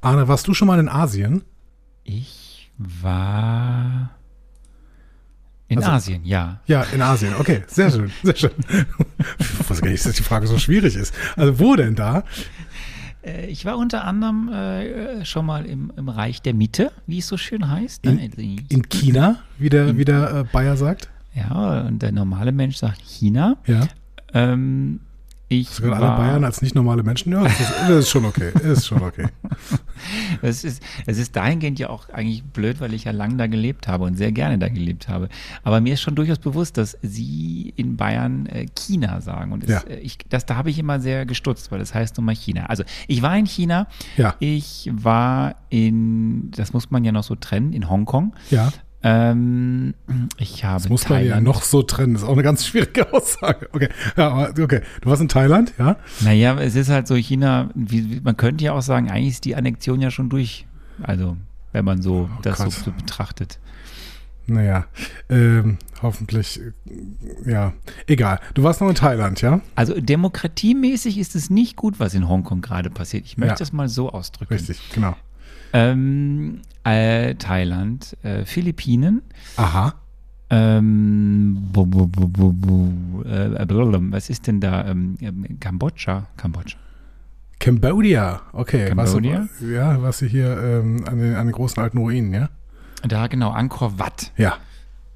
Arne, warst du schon mal in Asien? Ich war in Also- Asien, ja. Ja, in Asien. Okay, sehr schön, sehr schön. Ich weiß gar nicht, dass die Frage so schwierig ist. Also wo denn da? Äh, Ich war unter anderem äh, schon mal im, im Reich der Mitte, wie es so schön heißt. In- In China, wie der, wie der äh, Bayer sagt. ja, und der normale Mensch sagt China. Ja. Ähm, ich Sogar alle Bayern als nicht normale Menschen. Ja, das ist, das ist schon okay. Ist schon okay. Es ist, es ist dahingehend ja auch eigentlich blöd, weil ich ja lange da gelebt habe und sehr gerne da gelebt habe. Aber mir ist schon durchaus bewusst, dass Sie in Bayern äh, China sagen. Und es, Ja. äh, ich, das, da habe ich immer sehr gestutzt, weil das heißt nun mal China. Also ich war in China, Ja. ich war in, das muss man ja noch so trennen, in Hongkong. Ja. Ähm, ich habe Das muss man ja Thailand- noch so trennen. Das ist auch eine ganz schwierige Aussage. Okay. Ja, okay. Du warst in Thailand, ja? Naja, es ist halt so, China, wie, wie, man könnte ja auch sagen, eigentlich ist die Annexion ja schon durch. Also, wenn man so das so, so betrachtet. Naja, ähm, hoffentlich, äh, ja, egal. Du warst noch in Thailand, ja? Also demokratiemäßig ist es nicht gut, was in Hongkong gerade passiert. Ich möchte Ja. es mal so ausdrücken. Richtig, genau. Ähm, äh, Thailand, äh, Philippinen, Aha. ähm, bu, bu, bu, äh, was ist denn da? Ähm, ähm, Kambodscha, Kambodscha. Cambodia, okay. Cambodia? Was, ja, was sie hier ähm, an, den, an den großen alten Ruinen, ja? Da genau, Angkor Wat. Ja.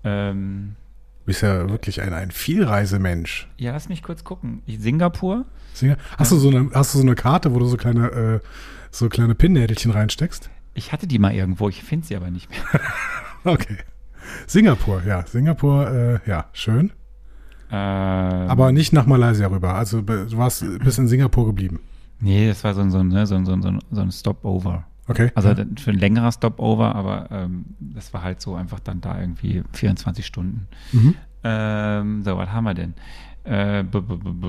Ähm, Du bist ja wirklich ein, ein Vielreisemensch. ja, lass mich kurz gucken. Singapur, Singer- Hast du so eine, hast du so eine Karte, wo du so kleine, äh, so kleine Pinnnädelchen reinsteckst? Ich hatte die mal irgendwo, ich finde sie aber nicht mehr. Okay. Singapur, ja. Singapur, äh, ja, schön. Ähm, Aber nicht nach Malaysia rüber. Also du warst bis in Singapur geblieben. Nee, das war so ein, so ein, ne, so ein, so ein, so ein, so ein Stopover. Okay. Also ja. für ein längerer Stopover, aber ähm, das war halt so einfach dann da irgendwie 24 Stunden. Mhm. Ähm, so, was haben wir denn? Äh,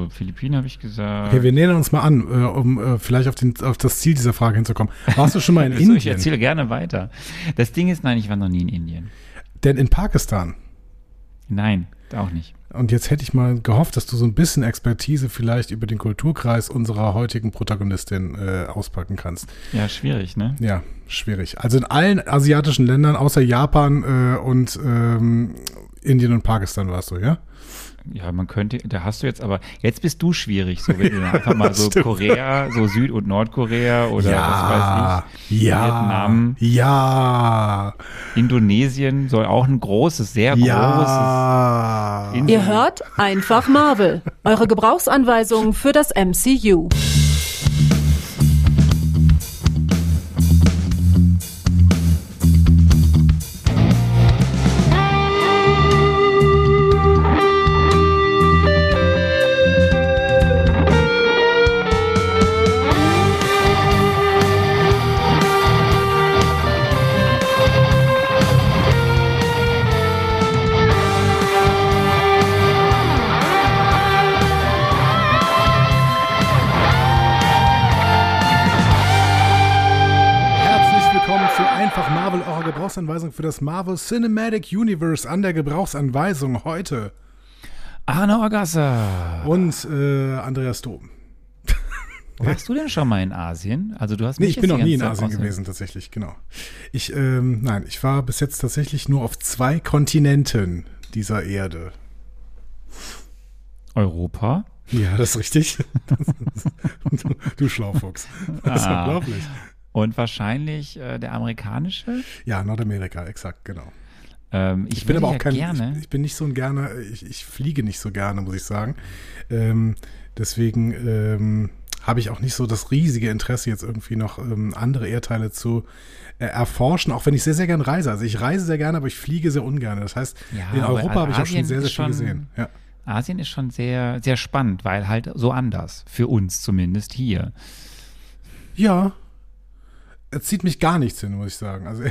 Philippinen habe ich gesagt. Okay, wir nähern uns mal an, äh, um äh, vielleicht auf, den, auf das Ziel dieser Frage hinzukommen. Warst du schon mal in So, ich Indien? erzähle gerne weiter. Das Ding ist, nein, ich war noch nie in Indien. Denn in Pakistan. Nein, auch nicht. Und jetzt hätte ich mal gehofft, dass du so ein bisschen Expertise vielleicht über den Kulturkreis unserer heutigen Protagonistin äh, auspacken kannst. Ja, schwierig, ne? Ja, schwierig. Also in allen asiatischen Ländern außer Japan äh, und ähm, Indien und Pakistan warst du, ja? Ja, man könnte, da hast du jetzt aber, jetzt bist du schwierig, so wenn du einfach mal so Stimmt. Korea, so Süd- und Nordkorea oder was weiß ich, ja, Vietnam. ja, Indonesien soll auch ein großes, sehr ja. großes. Ihr hört einfach Marvel, eure Gebrauchsanweisung für das MCU. Gebrauchsanweisung für das Marvel Cinematic Universe an der Gebrauchsanweisung heute. Arne Orgasser. Und äh, Andreas Dom. Warst du denn schon mal in Asien? Also du hast Nee, mich ich bin noch nie in Zeit Asien außer- gewesen, tatsächlich, genau. Ich, ähm, nein, ich war bis jetzt tatsächlich nur auf zwei Kontinenten dieser Erde. Europa. Ja, das ist richtig. du, du Schlaufuchs. Das ist Ah. unglaublich. Und wahrscheinlich äh, der amerikanische. Ja, Nordamerika, exakt, genau. Ähm, ich, Ich bin aber auch ja kein, gerne. ich, ich bin nicht so ein gerne, ich, ich fliege nicht so gerne, muss ich sagen. Ähm, deswegen ähm, habe ich auch nicht so das riesige Interesse, jetzt irgendwie noch ähm, andere Erdteile zu äh, erforschen, auch wenn ich sehr, sehr gerne reise. Also ich reise sehr gerne, aber ich fliege sehr ungern. Das heißt, Ja, in Europa habe ich auch schon sehr, sehr viel gesehen. Ja. Asien ist schon sehr, sehr spannend, weil halt so anders. Für uns zumindest hier. ja, es zieht mich gar nichts hin, muss ich sagen. Also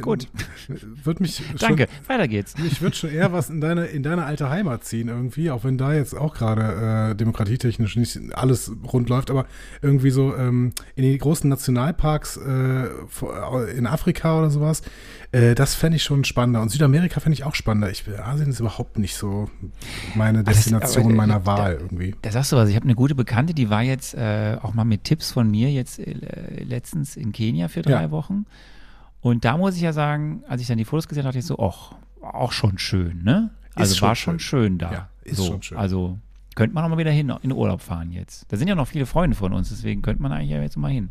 Gut. Wird mich Danke, weiter geht's. Mich würde schon eher was in deine, in deine alte Heimat ziehen irgendwie, auch wenn da jetzt auch gerade äh, demokratietechnisch nicht alles rund läuft, aber irgendwie so ähm, in die großen Nationalparks äh, in Afrika oder sowas, äh, das fände ich schon spannender. Und Südamerika fände ich auch spannender. Ich, Asien ist überhaupt nicht so meine Destination das, meiner Wahl da, irgendwie. Da sagst du was, ich habe eine gute Bekannte, die war jetzt äh, auch mal mit Tipps von mir jetzt äh, letztens in Kenia für drei ja. Wochen. Und da muss ich ja sagen, als ich dann die Fotos gesehen habe, dachte ich so, ach, auch schon schön, ne? Also schon war schon schön, schön da. Ja, ist so, schon schön. Also könnte man auch mal wieder hin, in Urlaub fahren jetzt. Da sind ja noch viele Freunde von uns, deswegen könnte man eigentlich ja jetzt mal hin.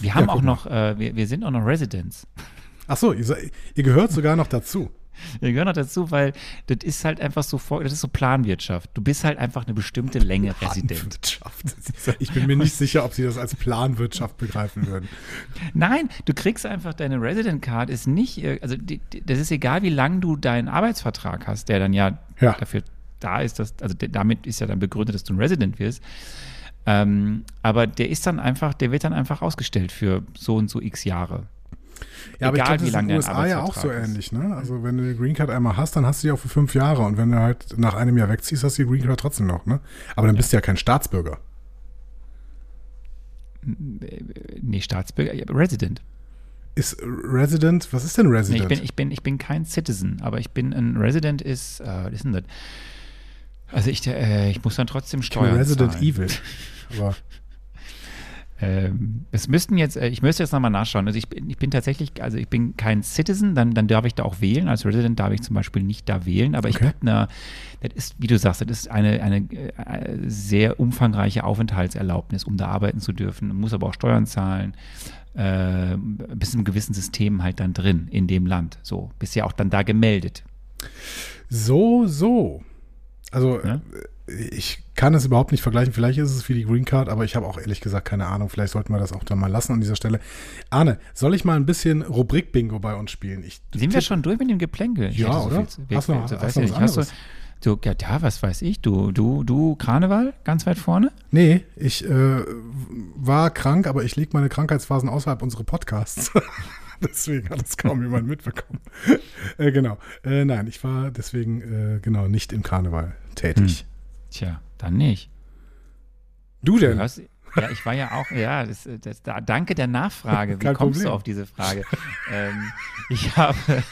Wir haben ja, auch noch, äh, wir, wir sind auch noch Residents. Ach so, ihr, ihr gehört sogar noch dazu. Wir gehören noch dazu, weil das ist halt einfach so, das ist so Planwirtschaft. Du bist halt einfach eine bestimmte Länge Resident. Ich bin mir nicht sicher, ob sie das als Planwirtschaft begreifen würden. Nein, du kriegst einfach deine Resident Card, ist nicht, also das ist egal, wie lang du deinen Arbeitsvertrag hast, der dann ja, ja. dafür da ist, dass, also damit ist ja dann begründet, dass du ein Resident wirst. Ähm, aber der ist dann einfach, der wird dann einfach ausgestellt für so und so x Jahre. Ja, aber Egal, ich glaube, das ist in den USA ja auch so ähnlich, ne? Also wenn du die Green Card einmal hast, dann hast du die auch für fünf Jahre und wenn du halt nach einem Jahr wegziehst, hast du die Green Card trotzdem noch, ne? Aber dann ja. bist du ja kein Staatsbürger. Nee, Staatsbürger, Resident. Ist Resident, was ist denn Resident? Nee, ich, bin, ich, bin, ich bin kein Citizen, aber ich bin ein Resident ist, äh, was ist denn das? Also ich, äh, ich muss dann trotzdem Steuern Resident zahlen. Evil. Aber ähm, es müssten jetzt, äh, ich müsste jetzt nochmal nachschauen. Also ich bin, ich bin tatsächlich, also ich bin kein Citizen, dann, dann darf ich da auch wählen. Als Resident darf ich zum Beispiel nicht da wählen, aber okay. ich habe eine, das ist, wie du sagst, das ist eine, eine, äh, sehr umfangreiche Aufenthaltserlaubnis, um da arbeiten zu dürfen. Man muss aber auch Steuern zahlen. Äh, bist im gewissen System halt dann drin in dem Land. So, bist ja auch dann da gemeldet. So, so. Also ja? ich kann es überhaupt nicht vergleichen. Vielleicht ist es wie die Green Card, aber ich habe auch ehrlich gesagt keine Ahnung. Vielleicht sollten wir das auch dann mal lassen an dieser Stelle. Arne, soll ich mal ein bisschen Rubrik-Bingo bei uns spielen? Ich, Sind wir schon durch mit dem Geplänkel? Ja, oder? So viel, hast du noch, hast du was anderes? Du, ja, ja, was weiß ich. Du, du, du, Karneval, ganz weit vorne? Nee, ich äh, war krank, aber ich lege meine Krankheitsphasen außerhalb unserer Podcasts. deswegen hat es kaum jemand mitbekommen. äh, genau. Äh, nein, ich war deswegen äh, genau nicht im Karneval tätig. Hm. Tja, dann nicht. Du denn? Du hast, ja, ich war ja auch, ja, das, das, da, danke der Nachfrage. Wie Kein kommst Problem. du auf diese Frage? ähm, ich habe,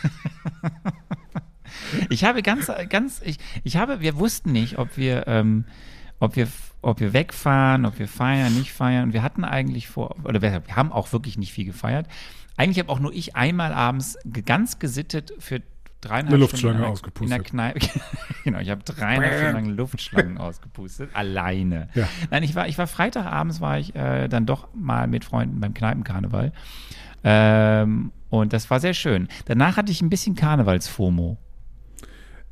ich habe ganz, ganz, ich, ich habe, wir wussten nicht, ob wir, ähm, ob wir, ob wir wegfahren, ob wir feiern, nicht feiern. Wir hatten eigentlich vor, oder wir, wir haben auch wirklich nicht viel gefeiert. Eigentlich habe auch nur ich einmal abends ganz gesittet für dreieinhalb eine Luftschlange Stunden ausgepustet. In der Kneipe. genau, ich habe dreieinhalb Stunden lang Luftschlangen ausgepustet, alleine. Ja. Nein, ich war, ich war Freitagabends war ich äh, dann doch mal mit Freunden beim Kneipenkarneval. Ähm, und das war sehr schön. Danach hatte ich ein bisschen Karnevalsfomo.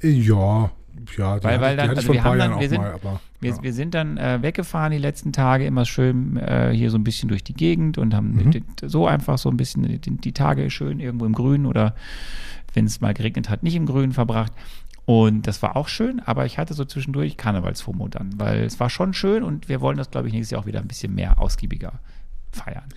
Ja, ja, weil, weil dann, also wir haben dann, wir sind, mal, aber, wir, ja. wir, sind dann äh, weggefahren die letzten Tage immer schön äh, hier so ein bisschen durch die Gegend und haben mhm. so einfach so ein bisschen die, die, Tage schön irgendwo im Grün oder wenn es mal geregnet hat, nicht im Grün verbracht. Und das war auch schön, aber ich hatte so zwischendurch Karnevalsfomo dann, weil es war schon schön und wir wollen das, glaube ich, nächstes Jahr auch wieder ein bisschen mehr ausgiebiger feiern.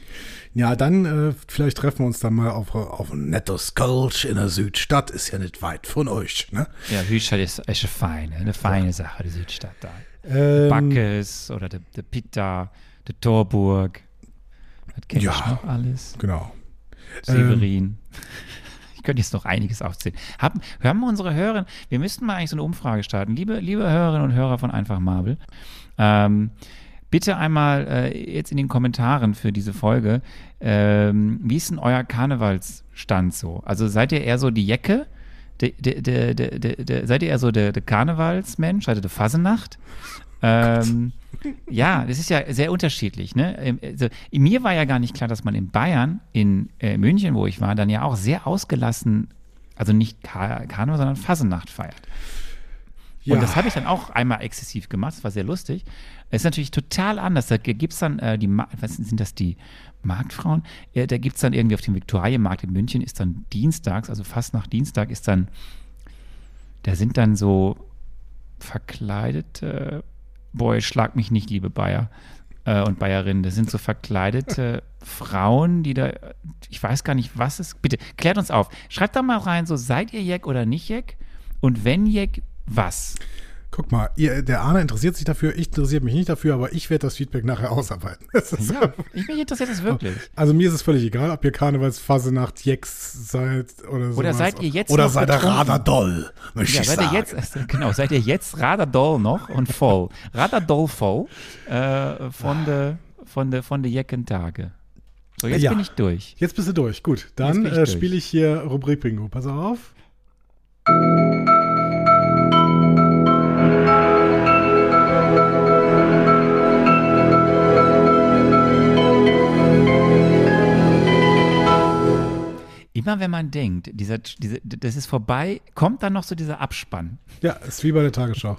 Ja, dann äh, vielleicht treffen wir uns dann mal auf, auf ein nettes Kölsch in der Südstadt. Ist ja nicht weit von euch, ne? Ja, Südstadt ist, ist eine feine, eine feine ja. Sache, die Südstadt da. Ähm, Backes oder der, der Pitta, der Torburg. Das kenne ja, ich noch alles. Genau. Severin. Ähm, ich könnte jetzt noch einiges aufzählen. Haben, hören wir unsere Hörerinnen, wir müssten mal eigentlich so eine Umfrage starten. Liebe, liebe Hörerinnen und Hörer von Einfach Marvel, ähm, bitte einmal äh, jetzt in den Kommentaren für diese Folge, ähm, wie ist denn euer Karnevalsstand so? Also seid ihr eher so die Jecke? De, de, de, seid ihr eher so der, Karnevalsmensch? Seid ihr der Fasenacht? Ähm, ja, das ist ja sehr unterschiedlich. Ne? Also, mir war ja gar nicht klar, dass man in Bayern, in äh, München, wo ich war, dann ja auch sehr ausgelassen, also nicht Kar Karneval, sondern Fasenacht feiert. Ja. Und das habe ich dann auch einmal exzessiv gemacht, das war sehr lustig. Es ist natürlich total anders. Da gibt es dann äh, die, was sind das, die Marktfrauen? Äh, da gibt es dann irgendwie auf dem Viktualienmarkt in München, ist dann dienstags, also fast nach Dienstag, ist dann, da sind dann so verkleidete Boy, schlag mich nicht, liebe Bayer. äh, und Bayerinnen. Das sind so verkleidete Frauen, die da, ich weiß gar nicht, was es. Bitte, klärt uns auf. Schreibt da mal rein, so seid ihr Jack oder nicht Jack? Und wenn Jack, was? Guck mal, ihr, der Arne interessiert sich dafür, ich interessiere mich nicht dafür, aber ich werde das Feedback nachher ausarbeiten. Ja, ich mich interessiert das wirklich. Also mir ist es völlig egal, ob ihr Karnevalsphase-Nacht Jex seid oder so. Oder seid ihr jetzt Oder noch seid ihr? Raderdoll, möchte Ja, ich seid sagen. ihr jetzt, genau, seid ihr jetzt Radadoll noch und voll. Radadoll voll äh, von der von der von der Jeckentage. So, jetzt Ja. bin ich durch. Jetzt bist du durch. Gut, dann äh, spiele ich hier Rubrik Bingo. Pass auf. Immer wenn man denkt, dieser, diese, das ist vorbei, kommt dann noch so dieser Abspann. Ja, ist wie bei der Tagesschau.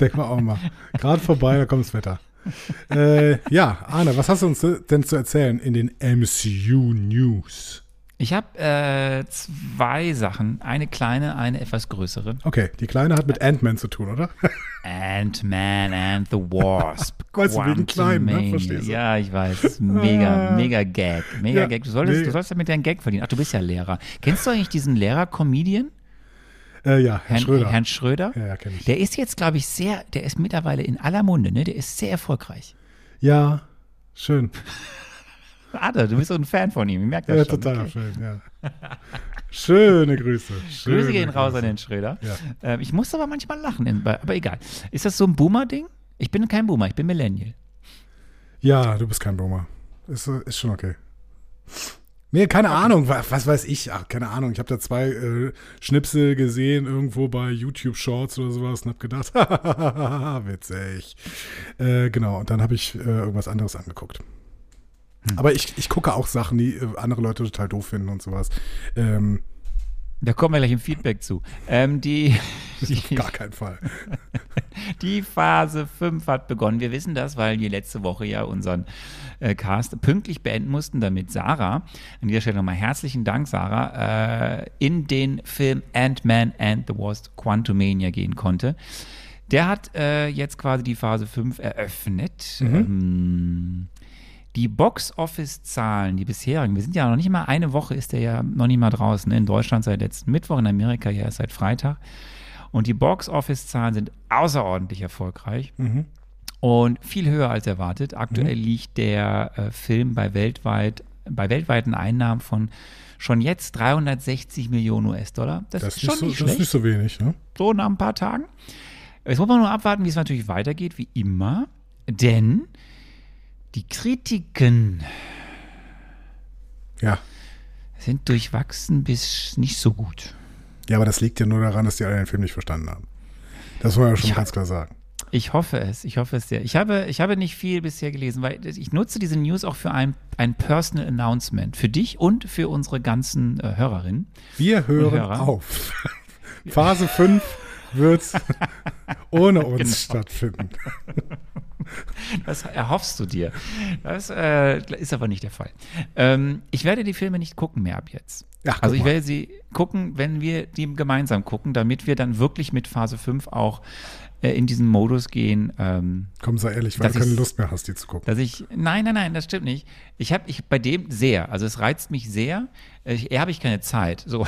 Denk mal auch mal. Gerade vorbei, da kommt das Wetter. Äh, ja, Arne, was hast du uns denn zu erzählen in den MCU News? Ich habe äh, zwei Sachen, eine kleine, eine etwas größere. Okay, die Kleine hat mit Ant-Man zu tun, oder? Ant-Man and the Wasp. Weißt du, wegen klein, ne? Verstehst du? Ja, ich weiß. Mega, Ah. mega Gag. Mega Ja, Gag. Du solltest, mega. du sollst damit deinen Gag verdienen. Ach, du bist ja Lehrer. Kennst du eigentlich diesen Lehrer-Comedian? Äh, ja, Herr Herrn Schröder. Herrn Schröder? ja, ja, kenn ich. Der ist jetzt, glaube ich, sehr, der ist mittlerweile in aller Munde, ne? Der ist sehr erfolgreich. Ja, schön. Ada, du bist so ein Fan von ihm, ich merke das Ja, schon. total Okay. schön, ja. Schöne Grüße. Schöne Grüße gehen raus an den Schröder. Ja. Ähm, ich muss aber manchmal lachen, aber egal. Ist das so ein Boomer-Ding? Ich bin kein Boomer, ich bin Millennial. Ja, du bist kein Boomer. Ist, ist schon okay. Nee, keine Ahnung, was, was weiß ich. Ach, keine Ahnung. Ich habe da zwei äh, Schnipsel gesehen irgendwo bei YouTube Shorts oder sowas und habe gedacht, witzig. Äh, genau, und dann habe ich äh, irgendwas anderes angeguckt. Hm. Aber ich, ich gucke auch Sachen, die äh, andere Leute total doof finden und sowas. Ähm, Da kommen wir gleich im Feedback zu. Ähm, die, die, auf gar keinen Fall. die Phase 5 hat begonnen. Wir wissen das, weil wir letzte Woche ja unseren äh, Cast pünktlich beenden mussten, damit Sarah, an dieser Stelle nochmal herzlichen Dank, Sarah, äh, in den Film Ant-Man and the Wasp Quantumania gehen konnte. Der hat äh, jetzt quasi die Phase 5 eröffnet. Ähm, die Box-Office-Zahlen, die bisherigen, wir sind ja noch nicht mal eine Woche, ist der ja noch nicht mal draußen. ne? In Deutschland seit letzten Mittwoch, in Amerika ja erst seit Freitag. Und die Box-Office-Zahlen sind außerordentlich erfolgreich und viel höher als erwartet. Aktuell liegt der äh, Film bei weltweit, bei weltweiten Einnahmen von schon jetzt 360 Millionen US-Dollar. Das, Das ist schon nicht so, nicht das ist schlecht nicht so wenig, ne? so nach ein paar Tagen. Jetzt muss man nur abwarten, wie es natürlich weitergeht, wie immer. Denn die Kritiken Ja. sind durchwachsen bis nicht so gut. Ja, aber das liegt ja nur daran, dass die alle den Film nicht verstanden haben. Das man ja schon Ja. ganz klar sagen. Ich hoffe es, ich hoffe es sehr. Ich habe, ich habe nicht viel bisher gelesen, weil ich nutze diese News auch für ein, ein Personal Announcement. Für dich und für unsere ganzen äh, Hörerinnen. Wir hören Hörer. auf. Phase 5 wird ohne uns Genau. stattfinden. Das erhoffst du dir. Das äh, ist aber nicht der Fall. Ähm, ich werde die Filme nicht gucken mehr ab jetzt. Guck also ich werde sie gucken, wenn wir die gemeinsam gucken, damit wir dann wirklich mit Phase 5 auch äh, in diesen Modus gehen. Ähm, Komm, sei ehrlich, weil du keine Lust mehr hast, die zu gucken. dass ich, nein, nein, nein, das stimmt nicht. Ich habe ich bei dem sehr, also es reizt mich sehr. Ich, eher habe ich keine Zeit, so.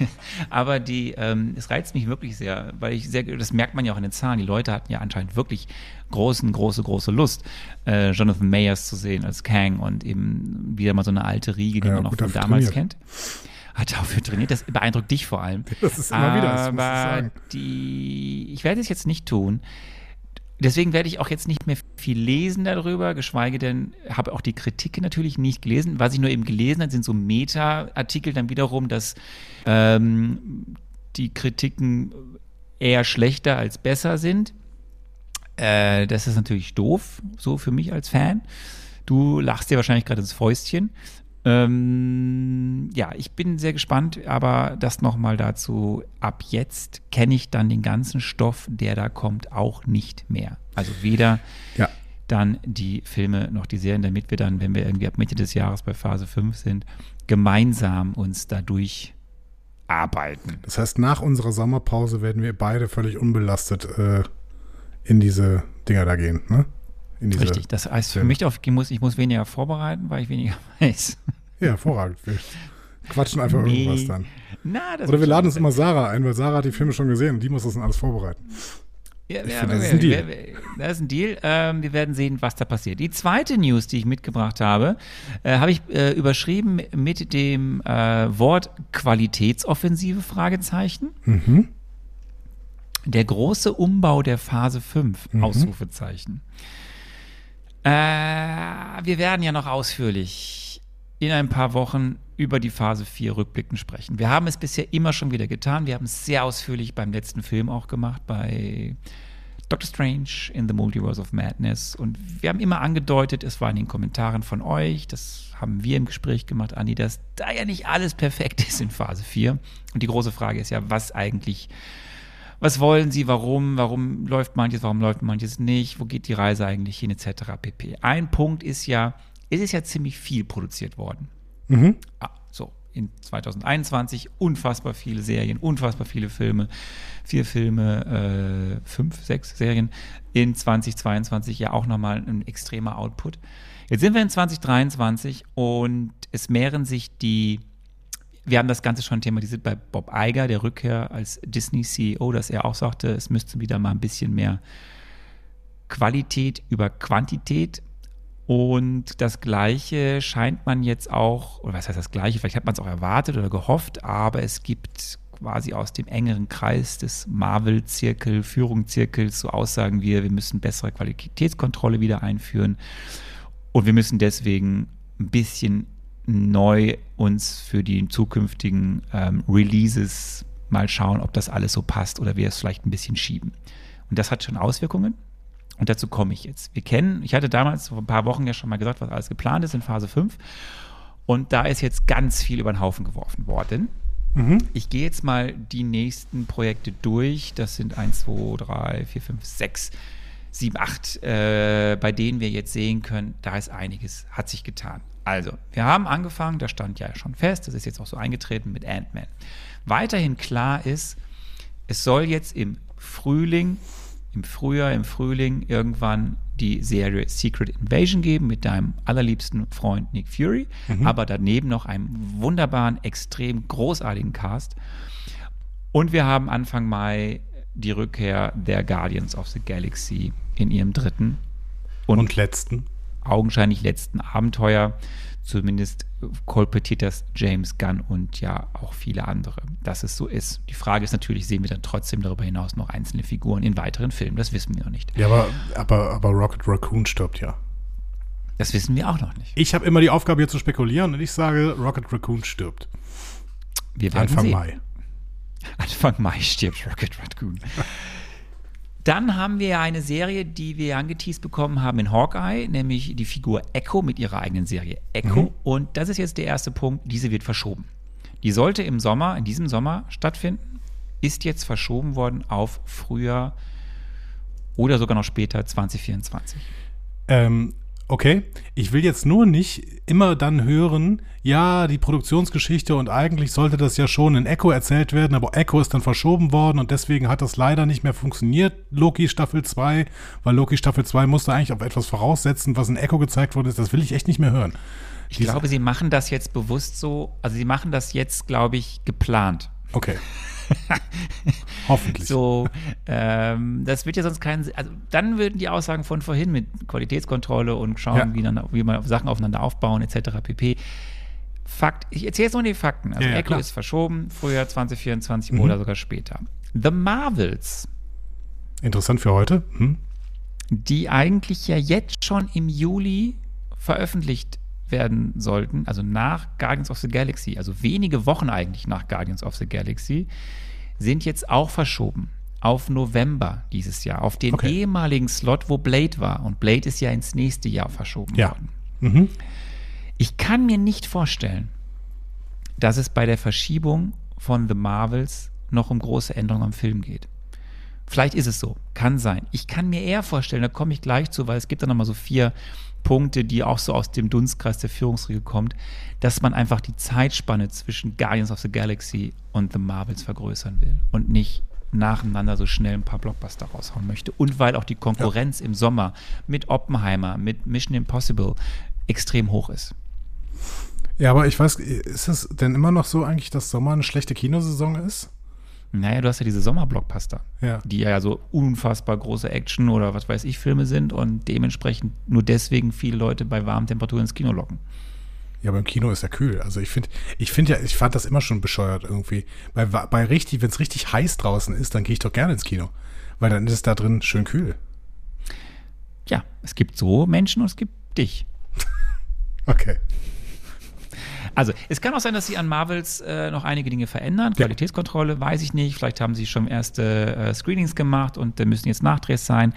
Aber die, ähm, es reizt mich wirklich sehr, weil ich sehr, das merkt man ja auch in den Zahlen. Die Leute hatten ja anscheinend wirklich großen, große, große Lust, äh, Jonathan Mayers zu sehen als Kang und eben wieder mal so eine alte Riege, die Ja, man noch gut von damals kennt. Hat dafür trainiert, das beeindruckt dich vor allem. Das ist immer wieder, das muss ich sagen. die, ich werde es jetzt nicht tun. Deswegen werde ich auch jetzt nicht mehr viel lesen darüber, geschweige denn, habe auch die Kritiken natürlich nicht gelesen. Was ich nur eben gelesen habe, sind so Meta-Artikel dann wiederum, dass ähm, die Kritiken eher schlechter als besser sind. Äh, das ist natürlich doof, so für mich als Fan. Du lachst dir wahrscheinlich gerade ins Fäustchen. Ähm, ja, ich bin sehr gespannt, aber das nochmal dazu. Ab jetzt kenne ich dann den ganzen Stoff, der da kommt, auch nicht mehr. Also weder Ja. dann die Filme noch die Serien, damit wir dann, wenn wir irgendwie ab Mitte des Jahres bei Phase 5 sind, gemeinsam uns dadurch arbeiten. Das heißt, nach unserer Sommerpause werden wir beide völlig unbelastet äh, in diese Dinger da gehen, ne? Richtig, das heißt für Filme. mich, auf, ich, muss, ich muss weniger vorbereiten, weil ich weniger weiß. Ja, hervorragend. Wir quatschen einfach Nee. irgendwas dann. Na, Oder wir laden uns immer Sarah ein, weil Sarah hat die Filme schon gesehen und die muss das dann alles vorbereiten. Ja, ja, finde, das ist ein Deal. wir- Das ist ein Deal. Ähm, wir werden sehen, was da passiert. Die zweite News, die ich mitgebracht habe, äh, habe ich äh, überschrieben mit dem äh, Wort Qualitätsoffensive Fragezeichen. Mhm. Der große Umbau der Phase 5, Mhm. Ausrufezeichen. Äh, wir werden ja noch ausführlich in ein paar Wochen über die Phase 4 rückblickend sprechen. Wir haben es bisher immer schon wieder getan. Wir haben es sehr ausführlich beim letzten Film auch gemacht, bei Doctor Strange in the Multiverse of Madness. Und wir haben immer angedeutet, es war in den Kommentaren von euch, das haben wir im Gespräch gemacht, Andi, dass da ja nicht alles perfekt ist in Phase 4. Und die große Frage ist ja, was eigentlich was wollen sie, warum, warum läuft manches, warum läuft manches nicht, wo geht die Reise eigentlich hin, etc. pp. Ein Punkt ist ja, es ist ja ziemlich viel produziert worden. Mhm. Ah, so, in 2021 unfassbar viele Serien, unfassbar viele Filme, vier Filme, äh, fünf, sechs Serien. In 2022 ja auch nochmal ein extremer Output. Jetzt sind wir in 2023 und es mehren sich die wir haben das Ganze schon thematisiert bei Bob Iger, der Rückkehr als Disney-CEO, dass er auch sagte, es müsste wieder mal ein bisschen mehr Qualität über Quantität. Und das Gleiche scheint man jetzt auch, oder was heißt das Gleiche, vielleicht hat man es auch erwartet oder gehofft, aber es gibt quasi aus dem engeren Kreis des Marvel-Zirkel, Führungszirkels so Aussagen wie, wir müssen bessere Qualitätskontrolle wieder einführen und wir müssen deswegen ein bisschen neu uns für die zukünftigen ähm, Releases mal schauen, ob das alles so passt oder wir es vielleicht ein bisschen schieben. Und das hat schon Auswirkungen. Und dazu komme ich jetzt. Wir kennen, ich hatte damals vor ein paar Wochen ja schon mal gesagt, was alles geplant ist in Phase 5. Und da ist jetzt ganz viel über den Haufen geworfen worden. Mhm. Ich gehe jetzt mal die nächsten Projekte durch. Das sind 1, 2, 3, 4, 5, 6, 7, 8, äh, bei denen wir jetzt sehen können, da ist einiges, hat sich getan. Also, wir haben angefangen, das stand ja schon fest, das ist jetzt auch so eingetreten mit Ant-Man. Weiterhin klar ist, es soll jetzt im Frühling, im Frühjahr, im Frühling irgendwann die Serie Secret Invasion geben mit deinem allerliebsten Freund Nick Fury, aber daneben noch einem wunderbaren, extrem großartigen Cast. Und wir haben Anfang Mai die Rückkehr der Guardians of the Galaxy in ihrem dritten und, Und letzten. Augenscheinlich letzten Abenteuer. Zumindest kolportiert das James Gunn und ja auch viele andere, dass es so ist. Die Frage ist natürlich, sehen wir dann trotzdem darüber hinaus noch einzelne Figuren in weiteren Filmen? Das wissen wir noch nicht. Ja, aber, aber, aber Rocket Raccoon stirbt ja. Das wissen wir auch noch nicht. Ich habe immer die Aufgabe, hier zu spekulieren und ich sage, Rocket Raccoon stirbt. Wir werden Anfang sehen. Mai. Anfang Mai stirbt Rocket Raccoon. Dann haben wir eine Serie, die wir angeteased bekommen haben in Hawkeye, nämlich die Figur Echo mit ihrer eigenen Serie Echo. Mhm. Und das ist jetzt der erste Punkt, diese wird verschoben. Die sollte im Sommer, in diesem Sommer stattfinden, ist jetzt verschoben worden auf Frühjahr oder sogar noch später 2024. Ähm, okay, ich will jetzt nur nicht immer dann hören, ja, die Produktionsgeschichte und eigentlich sollte das ja schon in Echo erzählt werden, aber Echo ist dann verschoben worden und deswegen hat das leider nicht mehr funktioniert, Loki Staffel 2, weil Loki Staffel 2 musste eigentlich auf etwas voraussetzen, was in Echo gezeigt worden ist, das will ich echt nicht mehr hören. Ich Diese- glaube, sie machen das jetzt bewusst so, also sie machen das jetzt, glaube ich, geplant. Okay. Hoffentlich. So, ähm, das wird ja sonst keinen Sinn. Also dann würden die Aussagen von vorhin mit Qualitätskontrolle und schauen, Ja. wie, dann, wie man Sachen aufeinander aufbauen, etc. pp. Fakt, ich erzähle jetzt nur die Fakten. Also Ja, ja, Echo klar. ist verschoben, Frühjahr 2024 Mhm. oder sogar später. The Marvels, Interessant für heute. Hm? die eigentlich ja jetzt schon im Juli veröffentlicht werden sollten, also nach Guardians of the Galaxy, also wenige Wochen eigentlich nach Guardians of the Galaxy, sind jetzt auch verschoben auf November dieses Jahr, auf den Okay. ehemaligen Slot, wo Blade war. Und Blade ist ja ins nächste Jahr verschoben Ja. worden. Mhm. Ich kann mir nicht vorstellen, dass es bei der Verschiebung von The Marvels noch um große Änderungen am Film geht. Vielleicht ist es so, kann sein. Ich kann mir eher vorstellen, da komme ich gleich zu, weil es gibt da nochmal so vier Punkte, die auch so aus dem Dunstkreis der Führungsriege kommt, dass man einfach die Zeitspanne zwischen Guardians of the Galaxy und The Marvels vergrößern will und nicht nacheinander so schnell ein paar Blockbuster raushauen möchte. Und weil auch die Konkurrenz ja. im Sommer mit Oppenheimer, mit Mission Impossible extrem hoch ist. Ja, aber ich weiß, ist es denn immer noch so eigentlich, dass Sommer eine schlechte Kinosaison ist? Naja, du hast ja diese Sommerblockbuster, ja. die ja so unfassbar große Action oder was weiß ich Filme sind und dementsprechend nur deswegen viele Leute bei warmen Temperaturen ins Kino locken. Ja, aber im Kino ist ja kühl. Also ich finde, ich finde ja, ich fand das immer schon bescheuert irgendwie. Bei, bei richtig, wenn es richtig heiß draußen ist, dann gehe ich doch gerne ins Kino. Weil dann ist es da drin schön kühl. Ja, es gibt so Menschen und es gibt dich. okay. Also, es kann auch sein, dass sie an Marvels äh, noch einige Dinge verändern. Qualitätskontrolle, weiß ich nicht. Vielleicht haben sie schon erste äh, Screenings gemacht und da müssen jetzt Nachdrehs sein.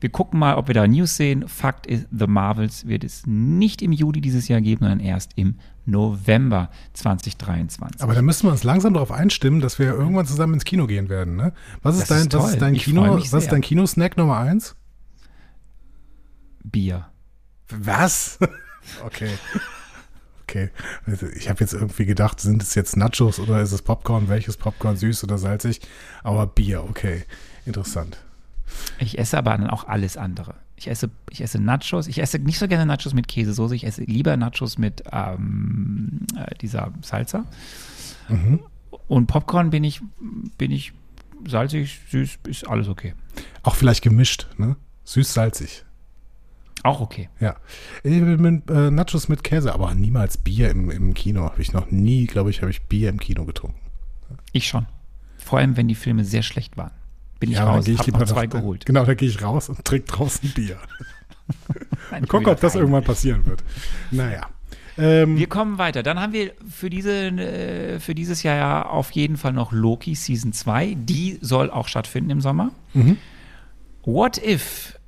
Wir gucken mal, ob wir da News sehen. Fakt ist, The Marvels wird es nicht im Juli dieses Jahr geben, sondern erst im November 2023. Aber da müssen wir uns langsam darauf einstimmen, dass wir irgendwann zusammen ins Kino gehen werden. Ne? Was ist dein, ist was ist dein Kino? Was ist dein Kinosnack Nummer eins? Bier. Was? okay okay. Also ich habe jetzt irgendwie gedacht, sind es jetzt Nachos oder ist es Popcorn? Welches Popcorn, süß oder salzig? Aber Bier, okay. Interessant. Ich esse aber dann auch alles andere. Ich esse, ich esse Nachos. Ich esse nicht so gerne Nachos mit Käsesoße. Ich esse lieber Nachos mit ähm, äh, dieser Salsa. Mhm. Und Popcorn bin ich, bin ich salzig, süß, ist alles okay. Auch vielleicht gemischt, ne? Süß-salzig. Auch okay. Ja. Mit, äh, Nachos mit Käse, aber niemals Bier im, im Kino. Habe ich noch nie, glaube ich, habe ich Bier im Kino getrunken. Ich schon. Vor allem, wenn die Filme sehr schlecht waren. Bin ich ja, raus, ich habe noch zwei noch, geholt. Genau, da gehe ich raus und trinke draußen Bier. Mal gucken, ob das rein. irgendwann passieren wird. Naja. Ähm, wir kommen weiter. Dann haben wir für, diese, äh, für dieses Jahr ja auf jeden Fall noch Loki Season 2. Die soll auch stattfinden im Sommer. Mhm. What If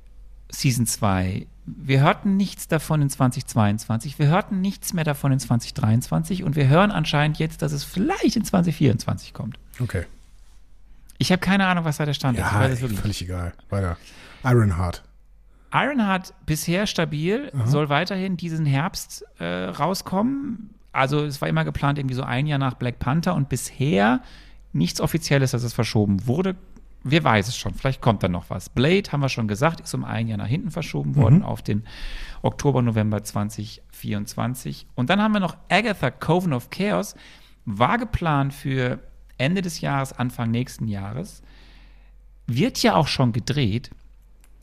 Season 2 wir hörten nichts davon in 2022, wir hörten nichts mehr davon in 2023 und wir hören anscheinend jetzt, dass es vielleicht in 2024 kommt. Okay. Ich habe keine Ahnung, was da der Stand ja, ist. Ja, völlig egal. Weiter. Ironheart. Ironheart bisher stabil, Aha. soll weiterhin diesen Herbst äh, rauskommen. Also es war immer geplant, irgendwie so ein Jahr nach Black Panther und bisher nichts Offizielles, dass es verschoben wurde wir weiß es schon, vielleicht kommt da noch was. Blade, haben wir schon gesagt, ist um ein Jahr nach hinten verschoben worden mhm. auf den Oktober, November 2024. Und dann haben wir noch Agatha Coven of Chaos, war geplant für Ende des Jahres, Anfang nächsten Jahres. Wird ja auch schon gedreht,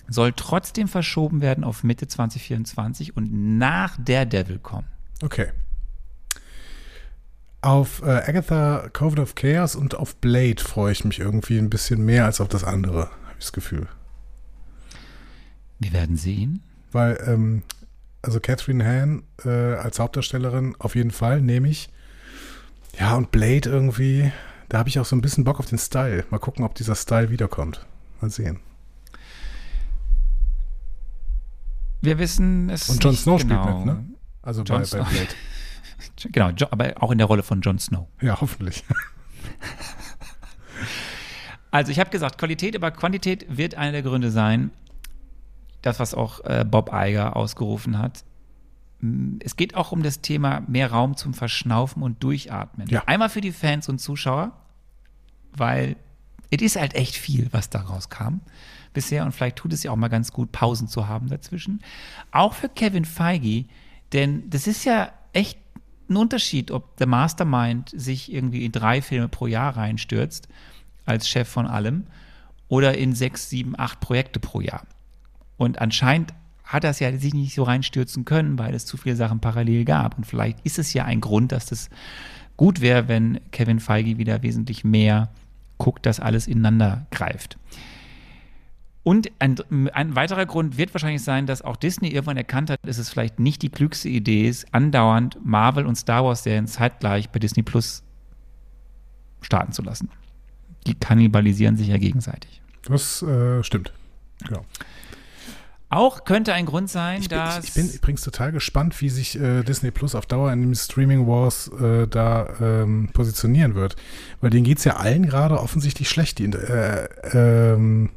soll trotzdem verschoben werden auf Mitte 2024 und nach Daredevil kommen. Okay. Auf äh, Agatha Coven of Chaos und auf Blade freue ich mich irgendwie ein bisschen mehr als auf das andere, habe ich das Gefühl. Wir werden sehen. Weil, ähm, also Catherine Hahn äh, als Hauptdarstellerin auf jeden Fall nehme ich. Ja, und Blade irgendwie, da habe ich auch so ein bisschen Bock auf den Style. Mal gucken, ob dieser Style wiederkommt. Mal sehen. Wir wissen es. Und Jon Snow genau. spielt mit, ne? Also bei, bei Blade. Genau, aber auch in der Rolle von Jon Snow. Ja, hoffentlich. Also ich habe gesagt, Qualität über Quantität wird einer der Gründe sein. Das, was auch äh, Bob Iger ausgerufen hat. Es geht auch um das Thema mehr Raum zum Verschnaufen und Durchatmen. Ja. Einmal für die Fans und Zuschauer, weil es ist halt echt viel, was daraus kam bisher und vielleicht tut es ja auch mal ganz gut, Pausen zu haben dazwischen. Auch für Kevin Feige, denn das ist ja echt ein Unterschied, ob der Mastermind sich irgendwie in drei Filme pro Jahr reinstürzt, als Chef von allem, oder in sechs, sieben, acht Projekte pro Jahr. Und anscheinend hat er es ja sich nicht so reinstürzen können, weil es zu viele Sachen parallel gab. Und vielleicht ist es ja ein Grund, dass das gut wäre, wenn Kevin Feige wieder wesentlich mehr guckt, dass alles ineinander greift. Und ein, ein, weiterer Grund wird wahrscheinlich sein, dass auch Disney irgendwann erkannt hat, dass es vielleicht nicht die klügste Idee ist, andauernd Marvel und Star Wars-Serien zeitgleich bei Disney Plus starten zu lassen. Die kannibalisieren sich ja gegenseitig. Das äh, stimmt. Genau. Auch könnte ein Grund sein, ich bin, dass. Ich, ich, bin übrigens total gespannt, wie sich äh, Disney Plus auf Dauer in dem Streaming Wars äh, da ähm, positionieren wird. Weil denen geht es ja allen gerade offensichtlich schlecht. Die, äh, ähm,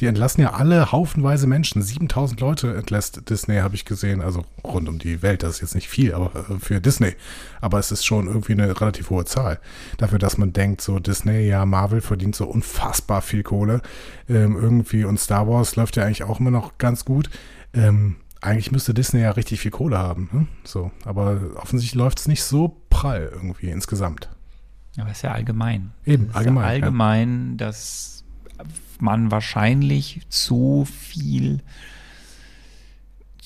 Die entlassen ja alle haufenweise Menschen. 7000 Leute entlässt Disney, habe ich gesehen. Also rund um die Welt. Das ist jetzt nicht viel, aber äh, für Disney. Aber es ist schon irgendwie eine relativ hohe Zahl. Dafür, dass man denkt, so Disney, ja, Marvel verdient so unfassbar viel Kohle. Ähm, irgendwie und Star Wars läuft ja eigentlich auch immer noch ganz gut. Ähm, eigentlich müsste Disney ja richtig viel Kohle haben. Ne? So, aber offensichtlich läuft es nicht so prall irgendwie insgesamt. Aber es ist ja allgemein. Eben, allgemein. Ja allgemein, ja. dass man wahrscheinlich zu viel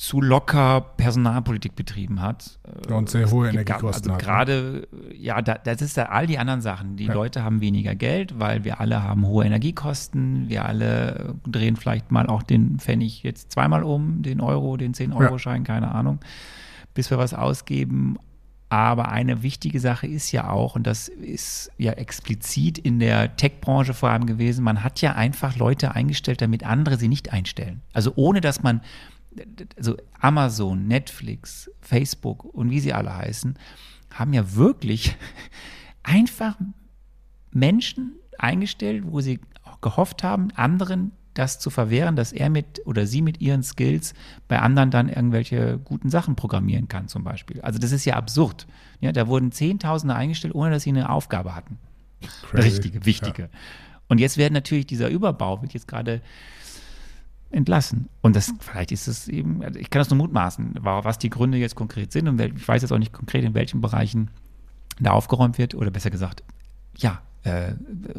zu locker Personalpolitik betrieben hat. Und sehr hohe Energiekosten. Also gerade, ja, da, das ist ja all die anderen Sachen. Die ja. Leute haben weniger Geld, weil wir alle haben hohe Energiekosten. Wir alle drehen vielleicht mal auch den Pfennig jetzt zweimal um, den Euro, den 10-Euro-Schein, ja. keine Ahnung, bis wir was ausgeben. Aber eine wichtige Sache ist ja auch, und das ist ja explizit in der Tech-Branche vor allem gewesen, man hat ja einfach Leute eingestellt, damit andere sie nicht einstellen. Also ohne dass man, also Amazon, Netflix, Facebook und wie sie alle heißen, haben ja wirklich einfach Menschen eingestellt, wo sie gehofft haben, anderen das zu verwehren, dass er mit oder sie mit ihren Skills bei anderen dann irgendwelche guten Sachen programmieren kann, zum Beispiel. Also das ist ja absurd. Ja, da wurden Zehntausende eingestellt, ohne dass sie eine Aufgabe hatten. Crazy. Richtige, wichtige. Ja. Und jetzt werden natürlich dieser Überbau wird jetzt gerade entlassen. Und das, vielleicht ist es eben, also ich kann das nur mutmaßen, was die Gründe jetzt konkret sind und ich weiß jetzt auch nicht konkret, in welchen Bereichen da aufgeräumt wird oder besser gesagt, ja, äh,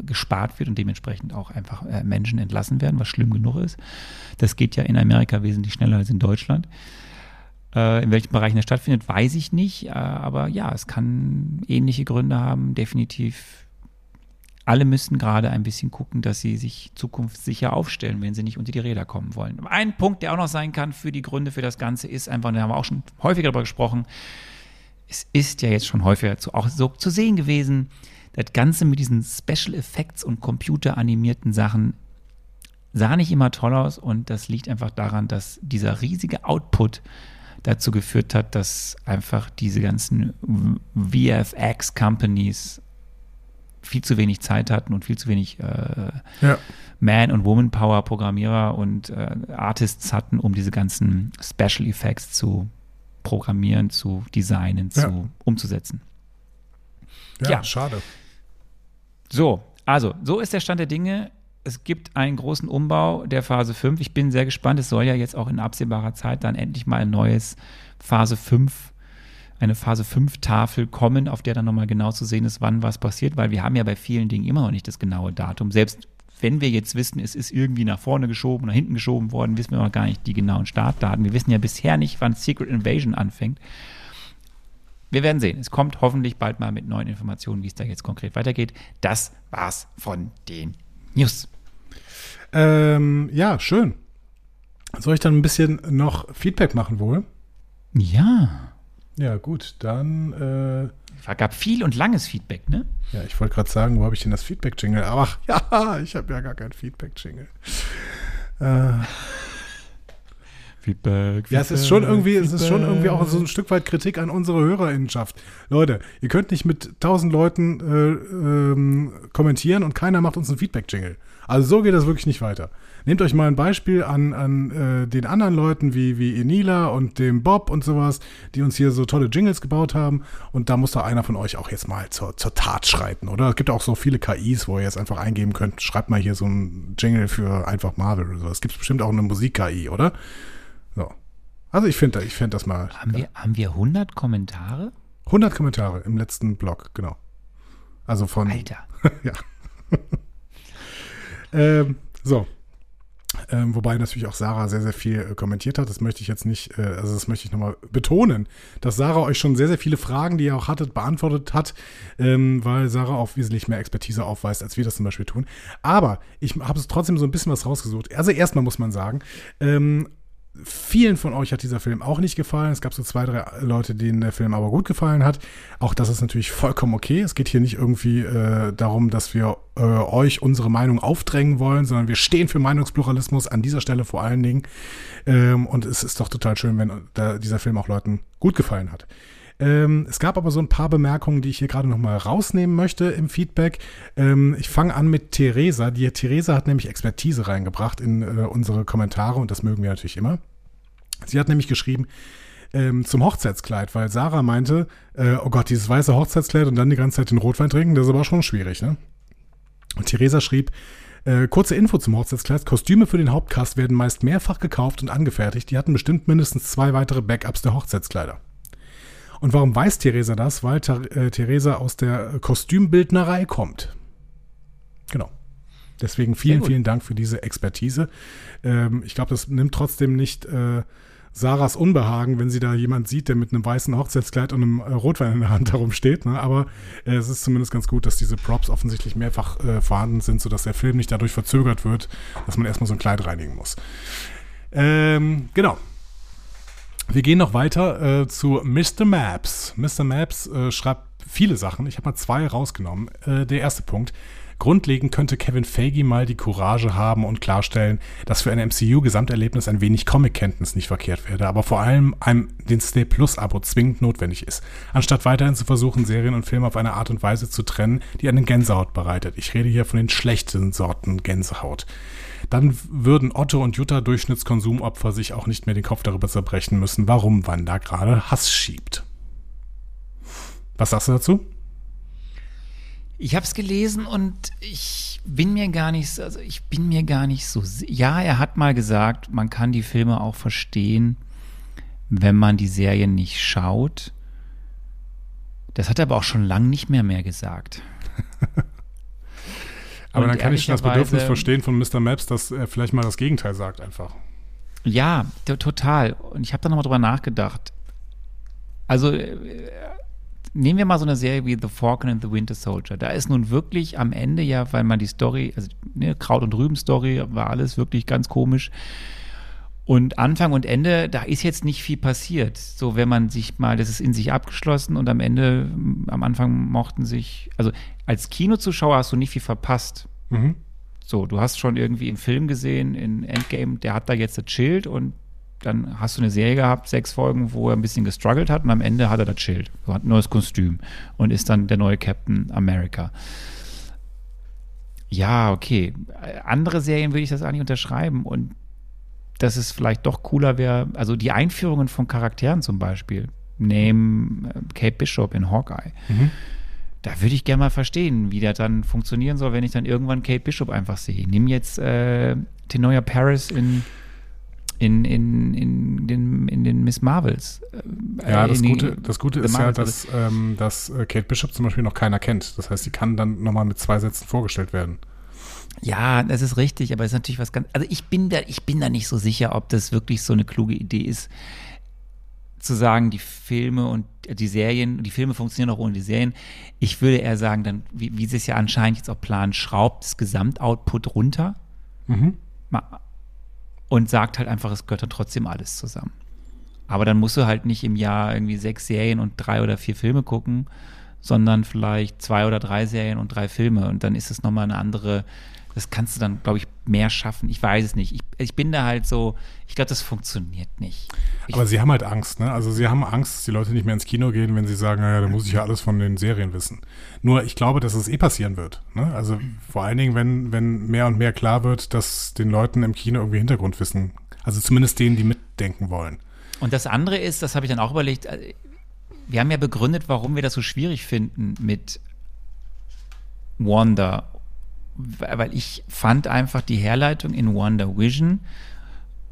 gespart wird und dementsprechend auch einfach äh, Menschen entlassen werden, was schlimm genug ist. Das geht ja in Amerika wesentlich schneller als in Deutschland. Äh, in welchen Bereichen das stattfindet, weiß ich nicht. Äh, aber ja, es kann ähnliche Gründe haben. Definitiv. Alle müssen gerade ein bisschen gucken, dass sie sich zukunftssicher aufstellen, wenn sie nicht unter die Räder kommen wollen. Ein Punkt, der auch noch sein kann für die Gründe für das Ganze, ist einfach, da haben wir auch schon häufiger darüber gesprochen, es ist ja jetzt schon häufiger zu, auch so zu sehen gewesen, das Ganze mit diesen Special Effects und computeranimierten Sachen sah nicht immer toll aus und das liegt einfach daran, dass dieser riesige Output dazu geführt hat, dass einfach diese ganzen VFX-Companies viel zu wenig Zeit hatten und viel zu wenig äh, ja. Man- und Woman-Power-Programmierer und äh, Artists hatten, um diese ganzen Special Effects zu programmieren, zu designen, ja. zu umzusetzen. Ja, ja, schade. So, also, so ist der Stand der Dinge. Es gibt einen großen Umbau der Phase 5. Ich bin sehr gespannt. Es soll ja jetzt auch in absehbarer Zeit dann endlich mal ein neues Phase 5, eine Phase 5 Tafel kommen, auf der dann nochmal genau zu sehen ist, wann was passiert, weil wir haben ja bei vielen Dingen immer noch nicht das genaue Datum. Selbst wenn wir jetzt wissen, es ist irgendwie nach vorne geschoben oder hinten geschoben worden, wissen wir noch gar nicht die genauen Startdaten. Wir wissen ja bisher nicht, wann Secret Invasion anfängt wir werden sehen. Es kommt hoffentlich bald mal mit neuen Informationen, wie es da jetzt konkret weitergeht. Das war's von den News. Ähm, ja, schön. Soll ich dann ein bisschen noch Feedback machen wohl? Ja. Ja, gut, dann. Äh, es gab viel und langes Feedback, ne? Ja, ich wollte gerade sagen, wo habe ich denn das Feedback-Jingle? Ach, ja, ich habe ja gar kein Feedback-Jingle. Äh. Feedback, Feedback. Ja, es ist schon irgendwie, Feedback. es ist schon irgendwie auch so ein Stück weit Kritik an unsere Hörerinnenschaft. Leute, ihr könnt nicht mit tausend Leuten äh, ähm, kommentieren und keiner macht uns einen Feedback-Jingle. Also so geht das wirklich nicht weiter. Nehmt euch mal ein Beispiel an, an äh, den anderen Leuten wie, wie Enila und dem Bob und sowas, die uns hier so tolle Jingles gebaut haben. Und da muss doch einer von euch auch jetzt mal zur, zur Tat schreiten, oder? Es gibt auch so viele KIs, wo ihr jetzt einfach eingeben könnt, schreibt mal hier so ein Jingle für einfach Marvel oder so. Es gibt bestimmt auch eine Musik-KI, oder? So. Also ich finde ich find das mal. Haben, ja. wir, haben wir 100 Kommentare? 100 Kommentare im letzten Blog, genau. Also von. Alter. ja. ähm, so. Ähm, wobei natürlich auch Sarah sehr, sehr viel äh, kommentiert hat. Das möchte ich jetzt nicht, äh, also das möchte ich nochmal betonen, dass Sarah euch schon sehr, sehr viele Fragen, die ihr auch hattet, beantwortet hat, ähm, weil Sarah auch wesentlich mehr Expertise aufweist, als wir das zum Beispiel tun. Aber ich habe es trotzdem so ein bisschen was rausgesucht. Also erstmal muss man sagen, ähm, Vielen von euch hat dieser Film auch nicht gefallen. Es gab so zwei, drei Leute, denen der Film aber gut gefallen hat. Auch das ist natürlich vollkommen okay. Es geht hier nicht irgendwie äh, darum, dass wir äh, euch unsere Meinung aufdrängen wollen, sondern wir stehen für Meinungspluralismus an dieser Stelle vor allen Dingen. Ähm, und es ist doch total schön, wenn dieser Film auch Leuten gut gefallen hat. Ähm, es gab aber so ein paar Bemerkungen, die ich hier gerade nochmal rausnehmen möchte im Feedback. Ähm, ich fange an mit Theresa. Die Theresa hat nämlich Expertise reingebracht in äh, unsere Kommentare und das mögen wir natürlich immer. Sie hat nämlich geschrieben, ähm, zum Hochzeitskleid, weil Sarah meinte, äh, oh Gott, dieses weiße Hochzeitskleid und dann die ganze Zeit den Rotwein trinken, das ist aber schon schwierig, ne? Und Theresa schrieb, äh, kurze Info zum Hochzeitskleid. Kostüme für den Hauptcast werden meist mehrfach gekauft und angefertigt. Die hatten bestimmt mindestens zwei weitere Backups der Hochzeitskleider. Und warum weiß Theresa das? Weil äh, Theresa aus der Kostümbildnerei kommt. Genau. Deswegen vielen, vielen Dank für diese Expertise. Ähm, ich glaube, das nimmt trotzdem nicht äh, Sarahs Unbehagen, wenn sie da jemand sieht, der mit einem weißen Hochzeitskleid und einem äh, Rotwein in der Hand herumsteht. Ne? Aber äh, es ist zumindest ganz gut, dass diese Props offensichtlich mehrfach äh, vorhanden sind, sodass der Film nicht dadurch verzögert wird, dass man erstmal so ein Kleid reinigen muss. Ähm, genau. Wir gehen noch weiter äh, zu Mr. Maps. Mr. Maps äh, schreibt viele Sachen. Ich habe mal zwei rausgenommen. Äh, der erste Punkt. Grundlegend könnte Kevin Feige mal die Courage haben und klarstellen, dass für ein MCU-Gesamterlebnis ein wenig Comic-Kenntnis nicht verkehrt werde, aber vor allem einem den Disney Plus-Abo zwingend notwendig ist, anstatt weiterhin zu versuchen, Serien und Filme auf eine Art und Weise zu trennen, die einen Gänsehaut bereitet. Ich rede hier von den schlechten Sorten Gänsehaut. Dann würden Otto und Jutta Durchschnittskonsumopfer sich auch nicht mehr den Kopf darüber zerbrechen müssen, warum Wanda gerade Hass schiebt. Was sagst du dazu? Ich habe es gelesen und ich bin mir gar nicht, also ich bin mir gar nicht so. Ja, er hat mal gesagt, man kann die Filme auch verstehen, wenn man die Serien nicht schaut. Das hat er aber auch schon lange nicht mehr mehr gesagt. aber und dann kann ich schon das Bedürfnis verstehen von Mr. Maps, dass er vielleicht mal das Gegenteil sagt einfach. Ja, total. Und ich habe da nochmal drüber nachgedacht. Also äh, nehmen wir mal so eine Serie wie The Falcon and the Winter Soldier. Da ist nun wirklich am Ende ja, weil man die Story, also ne, Kraut- und Rüben-Story war alles wirklich ganz komisch. Und Anfang und Ende, da ist jetzt nicht viel passiert. So, wenn man sich mal, das ist in sich abgeschlossen und am Ende, am Anfang mochten sich, also als Kinozuschauer hast du nicht viel verpasst. Mhm. So, du hast schon irgendwie im Film gesehen, in Endgame, der hat da jetzt gechillt und dann hast du eine Serie gehabt, sechs Folgen, wo er ein bisschen gestruggelt hat und am Ende hat er das Schild, hat ein neues Kostüm und ist dann der neue Captain America. Ja, okay. Andere Serien würde ich das eigentlich unterschreiben und dass es vielleicht doch cooler wäre, also die Einführungen von Charakteren zum Beispiel, name äh, Kate Bishop in Hawkeye. Mhm. Da würde ich gerne mal verstehen, wie das dann funktionieren soll, wenn ich dann irgendwann Kate Bishop einfach sehe. Nimm jetzt äh, Tenoya Paris in in, in, in, den, in den Miss Marvels. Äh, ja, das Gute, das Gute ist ja, dass, ähm, dass äh, Kate Bishop zum Beispiel noch keiner kennt. Das heißt, sie kann dann nochmal mit zwei Sätzen vorgestellt werden. Ja, das ist richtig, aber es ist natürlich was ganz. Also ich bin da, ich bin da nicht so sicher, ob das wirklich so eine kluge Idee ist, zu sagen, die Filme und die Serien, die Filme funktionieren auch ohne die Serien. Ich würde eher sagen, dann, wie, wie sie es ja anscheinend jetzt auch planen, schraubt das Gesamtoutput runter. Mhm. Und sagt halt einfach, es gehört dann trotzdem alles zusammen. Aber dann musst du halt nicht im Jahr irgendwie sechs Serien und drei oder vier Filme gucken, sondern vielleicht zwei oder drei Serien und drei Filme. Und dann ist es nochmal eine andere, das kannst du dann, glaube ich, mehr schaffen. Ich weiß es nicht. Ich, ich bin da halt so, ich glaube, das funktioniert nicht. Ich Aber sie haben halt Angst, ne? Also sie haben Angst, dass die Leute nicht mehr ins Kino gehen, wenn sie sagen, naja, da muss ich ja alles von den Serien wissen. Nur ich glaube, dass es eh passieren wird. Ne? Also vor allen Dingen, wenn, wenn mehr und mehr klar wird, dass den Leuten im Kino irgendwie Hintergrundwissen, also zumindest denen, die mitdenken wollen. Und das andere ist, das habe ich dann auch überlegt, äh, wir haben ja begründet, warum wir das so schwierig finden mit Wanda weil ich fand einfach die Herleitung in Wonder Vision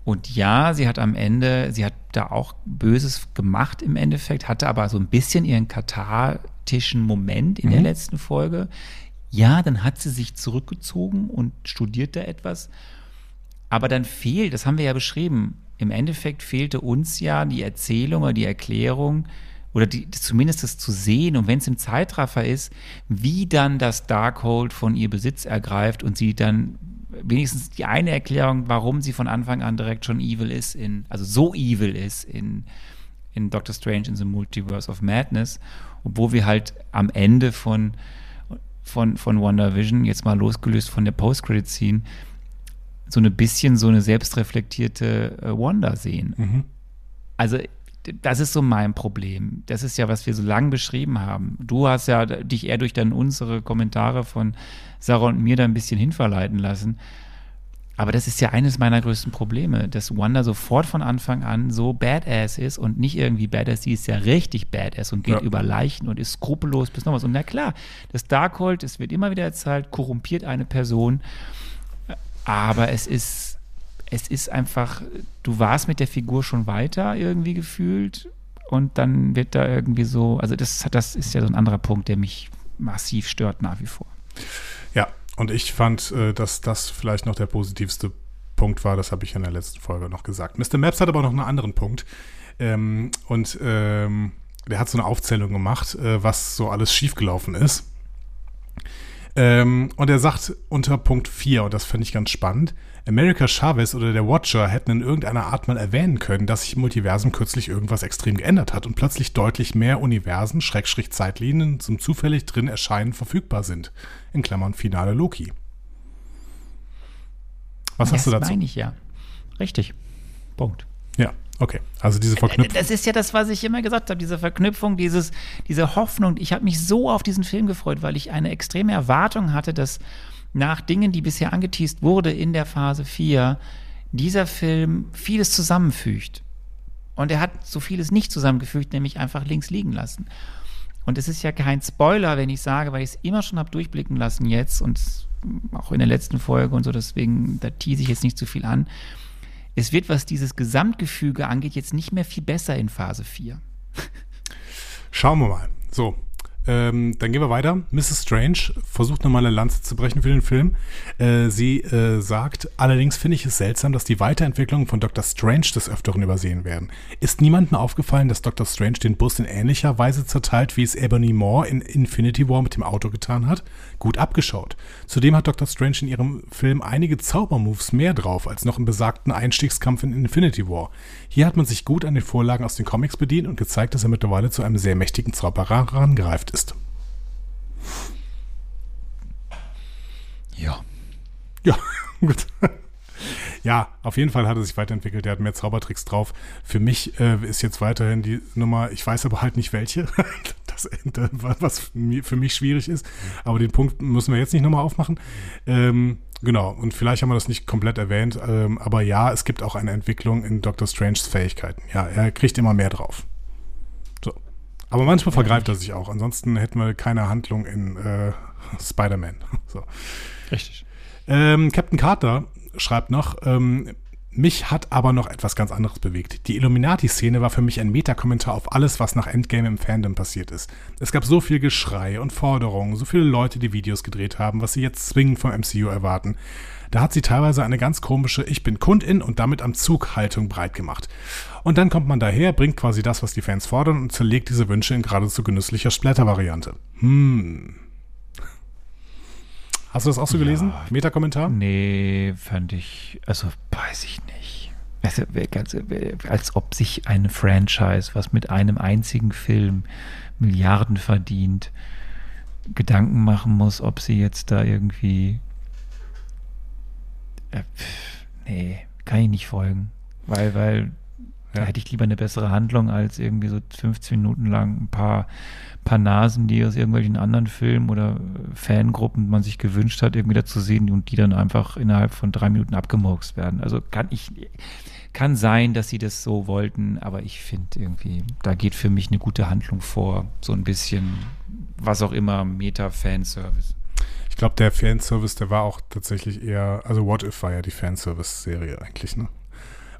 und ja, sie hat am Ende, sie hat da auch Böses gemacht im Endeffekt, hatte aber so ein bisschen ihren kathartischen Moment in mhm. der letzten Folge. Ja, dann hat sie sich zurückgezogen und studiert da etwas. Aber dann fehlt, das haben wir ja beschrieben, im Endeffekt fehlte uns ja die Erzählung oder die Erklärung, oder die, zumindest das zu sehen und wenn es im Zeitraffer ist, wie dann das Darkhold von ihr Besitz ergreift und sie dann wenigstens die eine Erklärung, warum sie von Anfang an direkt schon evil ist, in, also so evil ist in, in Doctor Strange in the Multiverse of Madness, obwohl wir halt am Ende von, von, von WandaVision, jetzt mal losgelöst von der Post-Credit-Scene, so ein bisschen so eine selbstreflektierte äh, Wanda sehen. Mhm. Also das ist so mein Problem. Das ist ja, was wir so lange beschrieben haben. Du hast ja dich eher durch dann unsere Kommentare von Sarah und mir da ein bisschen hinverleiten lassen. Aber das ist ja eines meiner größten Probleme, dass Wanda sofort von Anfang an so badass ist und nicht irgendwie badass, sie ist ja richtig badass und geht ja. über Leichen und ist skrupellos bis noch was. Und na klar, das Darkhold, es wird immer wieder erzählt, korrumpiert eine Person, aber es ist, es ist einfach, du warst mit der Figur schon weiter irgendwie gefühlt und dann wird da irgendwie so, also das, das ist ja so ein anderer Punkt, der mich massiv stört nach wie vor. Ja, und ich fand, äh, dass das vielleicht noch der positivste Punkt war. Das habe ich in der letzten Folge noch gesagt. Mr. Maps hat aber noch einen anderen Punkt. Ähm, und ähm, der hat so eine Aufzählung gemacht, äh, was so alles schiefgelaufen ist. Ähm, und er sagt unter Punkt 4, und das finde ich ganz spannend, America Chavez oder der Watcher hätten in irgendeiner Art mal erwähnen können, dass sich im Multiversum kürzlich irgendwas extrem geändert hat und plötzlich deutlich mehr Universen, Schrägstrich Zeitlinien zum zufällig drin erscheinen verfügbar sind. In Klammern Finale Loki. Was das hast du dazu? Das meine ich ja. Richtig. Punkt. Ja, okay. Also diese Verknüpfung. Das ist ja das, was ich immer gesagt habe, diese Verknüpfung, dieses, diese Hoffnung. Ich habe mich so auf diesen Film gefreut, weil ich eine extreme Erwartung hatte, dass nach Dingen, die bisher angeteased wurde in der Phase 4, dieser Film vieles zusammenfügt. Und er hat so vieles nicht zusammengefügt, nämlich einfach links liegen lassen. Und es ist ja kein Spoiler, wenn ich sage, weil ich es immer schon habe durchblicken lassen jetzt und auch in der letzten Folge und so, deswegen, da tease ich jetzt nicht zu viel an. Es wird, was dieses Gesamtgefüge angeht, jetzt nicht mehr viel besser in Phase 4. Schauen wir mal. So, ähm, dann gehen wir weiter. Mrs. Strange versucht nochmal eine Lanze zu brechen für den Film. Äh, sie äh, sagt, allerdings finde ich es seltsam, dass die Weiterentwicklungen von Dr. Strange des Öfteren übersehen werden. Ist niemandem aufgefallen, dass Dr. Strange den Bus in ähnlicher Weise zerteilt, wie es Ebony Moore in Infinity War mit dem Auto getan hat? Gut abgeschaut. Zudem hat Dr. Strange in ihrem Film einige Zaubermoves mehr drauf als noch im besagten Einstiegskampf in Infinity War. Hier hat man sich gut an den Vorlagen aus den Comics bedient und gezeigt, dass er mittlerweile zu einem sehr mächtigen Zauberer herangereift ist. Ja. Ja, gut. Ja, auf jeden Fall hat er sich weiterentwickelt. Er hat mehr Zaubertricks drauf. Für mich äh, ist jetzt weiterhin die Nummer, ich weiß aber halt nicht welche, das, was für mich schwierig ist. Aber den Punkt müssen wir jetzt nicht nochmal aufmachen. Ähm, genau, und vielleicht haben wir das nicht komplett erwähnt, ähm, aber ja, es gibt auch eine Entwicklung in Dr. Stranges Fähigkeiten. Ja, er kriegt immer mehr drauf. Aber manchmal vergreift er sich auch. Ansonsten hätten wir keine Handlung in äh, Spider-Man. So. Richtig. Ähm, Captain Carter schreibt noch, ähm, mich hat aber noch etwas ganz anderes bewegt. Die Illuminati-Szene war für mich ein Metakommentar auf alles, was nach Endgame im Fandom passiert ist. Es gab so viel Geschrei und Forderungen, so viele Leute, die Videos gedreht haben, was sie jetzt zwingend vom MCU erwarten. Da hat sie teilweise eine ganz komische Ich bin Kundin und damit am Zug Haltung breit gemacht. Und dann kommt man daher, bringt quasi das, was die Fans fordern und zerlegt diese Wünsche in geradezu genüsslicher Splatter-Variante. Hm. Hast du das auch so gelesen? Ja, Meta-Kommentar? Nee, fand ich, also weiß ich nicht. Also, als ob sich eine Franchise, was mit einem einzigen Film Milliarden verdient, Gedanken machen muss, ob sie jetzt da irgendwie. Äh, nee, kann ich nicht folgen. Weil, weil. Da hätte ich lieber eine bessere Handlung als irgendwie so 15 Minuten lang ein paar paar Nasen, die aus irgendwelchen anderen Filmen oder Fangruppen man sich gewünscht hat, irgendwie da zu sehen und die dann einfach innerhalb von drei Minuten abgemurkst werden. Also kann ich, kann sein, dass sie das so wollten, aber ich finde irgendwie, da geht für mich eine gute Handlung vor. So ein bisschen, was auch immer, Meta-Fanservice. Ich glaube, der Fanservice, der war auch tatsächlich eher, also What If war ja die Fanservice-Serie eigentlich, ne?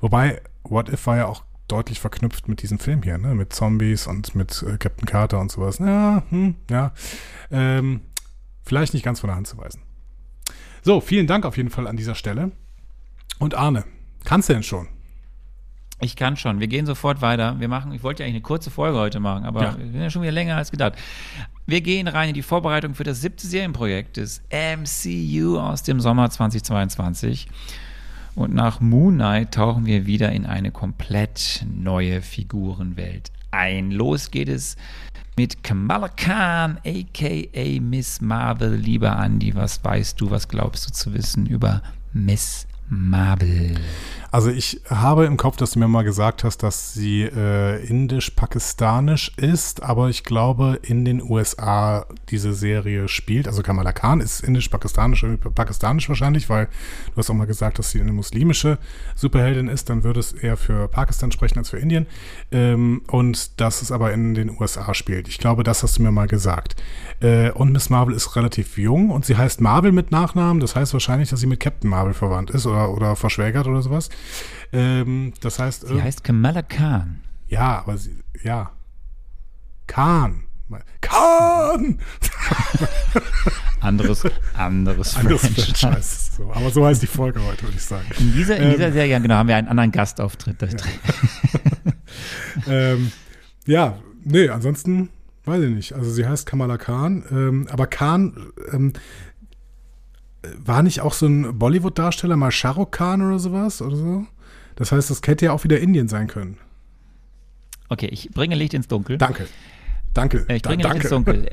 Wobei, What If war ja auch deutlich verknüpft mit diesem Film hier, ne? Mit Zombies und mit äh, Captain Carter und sowas. Ja, hm, ja. Ähm, vielleicht nicht ganz von der Hand zu weisen. So, vielen Dank auf jeden Fall an dieser Stelle. Und Arne, kannst du denn schon? Ich kann schon. Wir gehen sofort weiter. Wir machen, ich wollte ja eigentlich eine kurze Folge heute machen, aber ja. wir sind ja schon wieder länger als gedacht. Wir gehen rein in die Vorbereitung für das siebte Serienprojekt des MCU aus dem Sommer 2022. Und nach Moon Knight tauchen wir wieder in eine komplett neue Figurenwelt ein. Los geht es mit Kamala Khan, aka Miss Marvel. Lieber Andy, was weißt du, was glaubst du zu wissen über Miss Marvel. Also ich habe im Kopf, dass du mir mal gesagt hast, dass sie äh, indisch-pakistanisch ist, aber ich glaube in den USA diese Serie spielt. Also Kamala Khan ist indisch-pakistanisch, äh, pakistanisch wahrscheinlich, weil du hast auch mal gesagt, dass sie eine muslimische Superheldin ist. Dann würde es eher für Pakistan sprechen als für Indien. Ähm, und dass es aber in den USA spielt. Ich glaube, das hast du mir mal gesagt. Äh, und Miss Marvel ist relativ jung und sie heißt Marvel mit Nachnamen. Das heißt wahrscheinlich, dass sie mit Captain Marvel verwandt ist oder, oder verschwägert oder sowas. Ähm, das heißt. Sie heißt Kamala Khan. Ja, aber sie, ja. Khan. Khan! anderes, anderes, anderes Franchise. Franchise. So, aber so heißt die Folge heute, würde ich sagen. In dieser, in dieser ähm, Serie, genau, haben wir einen anderen Gastauftritt. Ja, ähm, ja nee, ansonsten weiß ich nicht. Also sie heißt Kamala Khan, ähm, aber Khan ähm, war nicht auch so ein Bollywood-Darsteller mal Shah Rukh Khan oder sowas oder so? Das heißt, das hätte ja auch wieder Indien sein können. Okay, ich bringe Licht ins Dunkel. Danke. Danke. Ich bringe da, Licht ins Dunkel.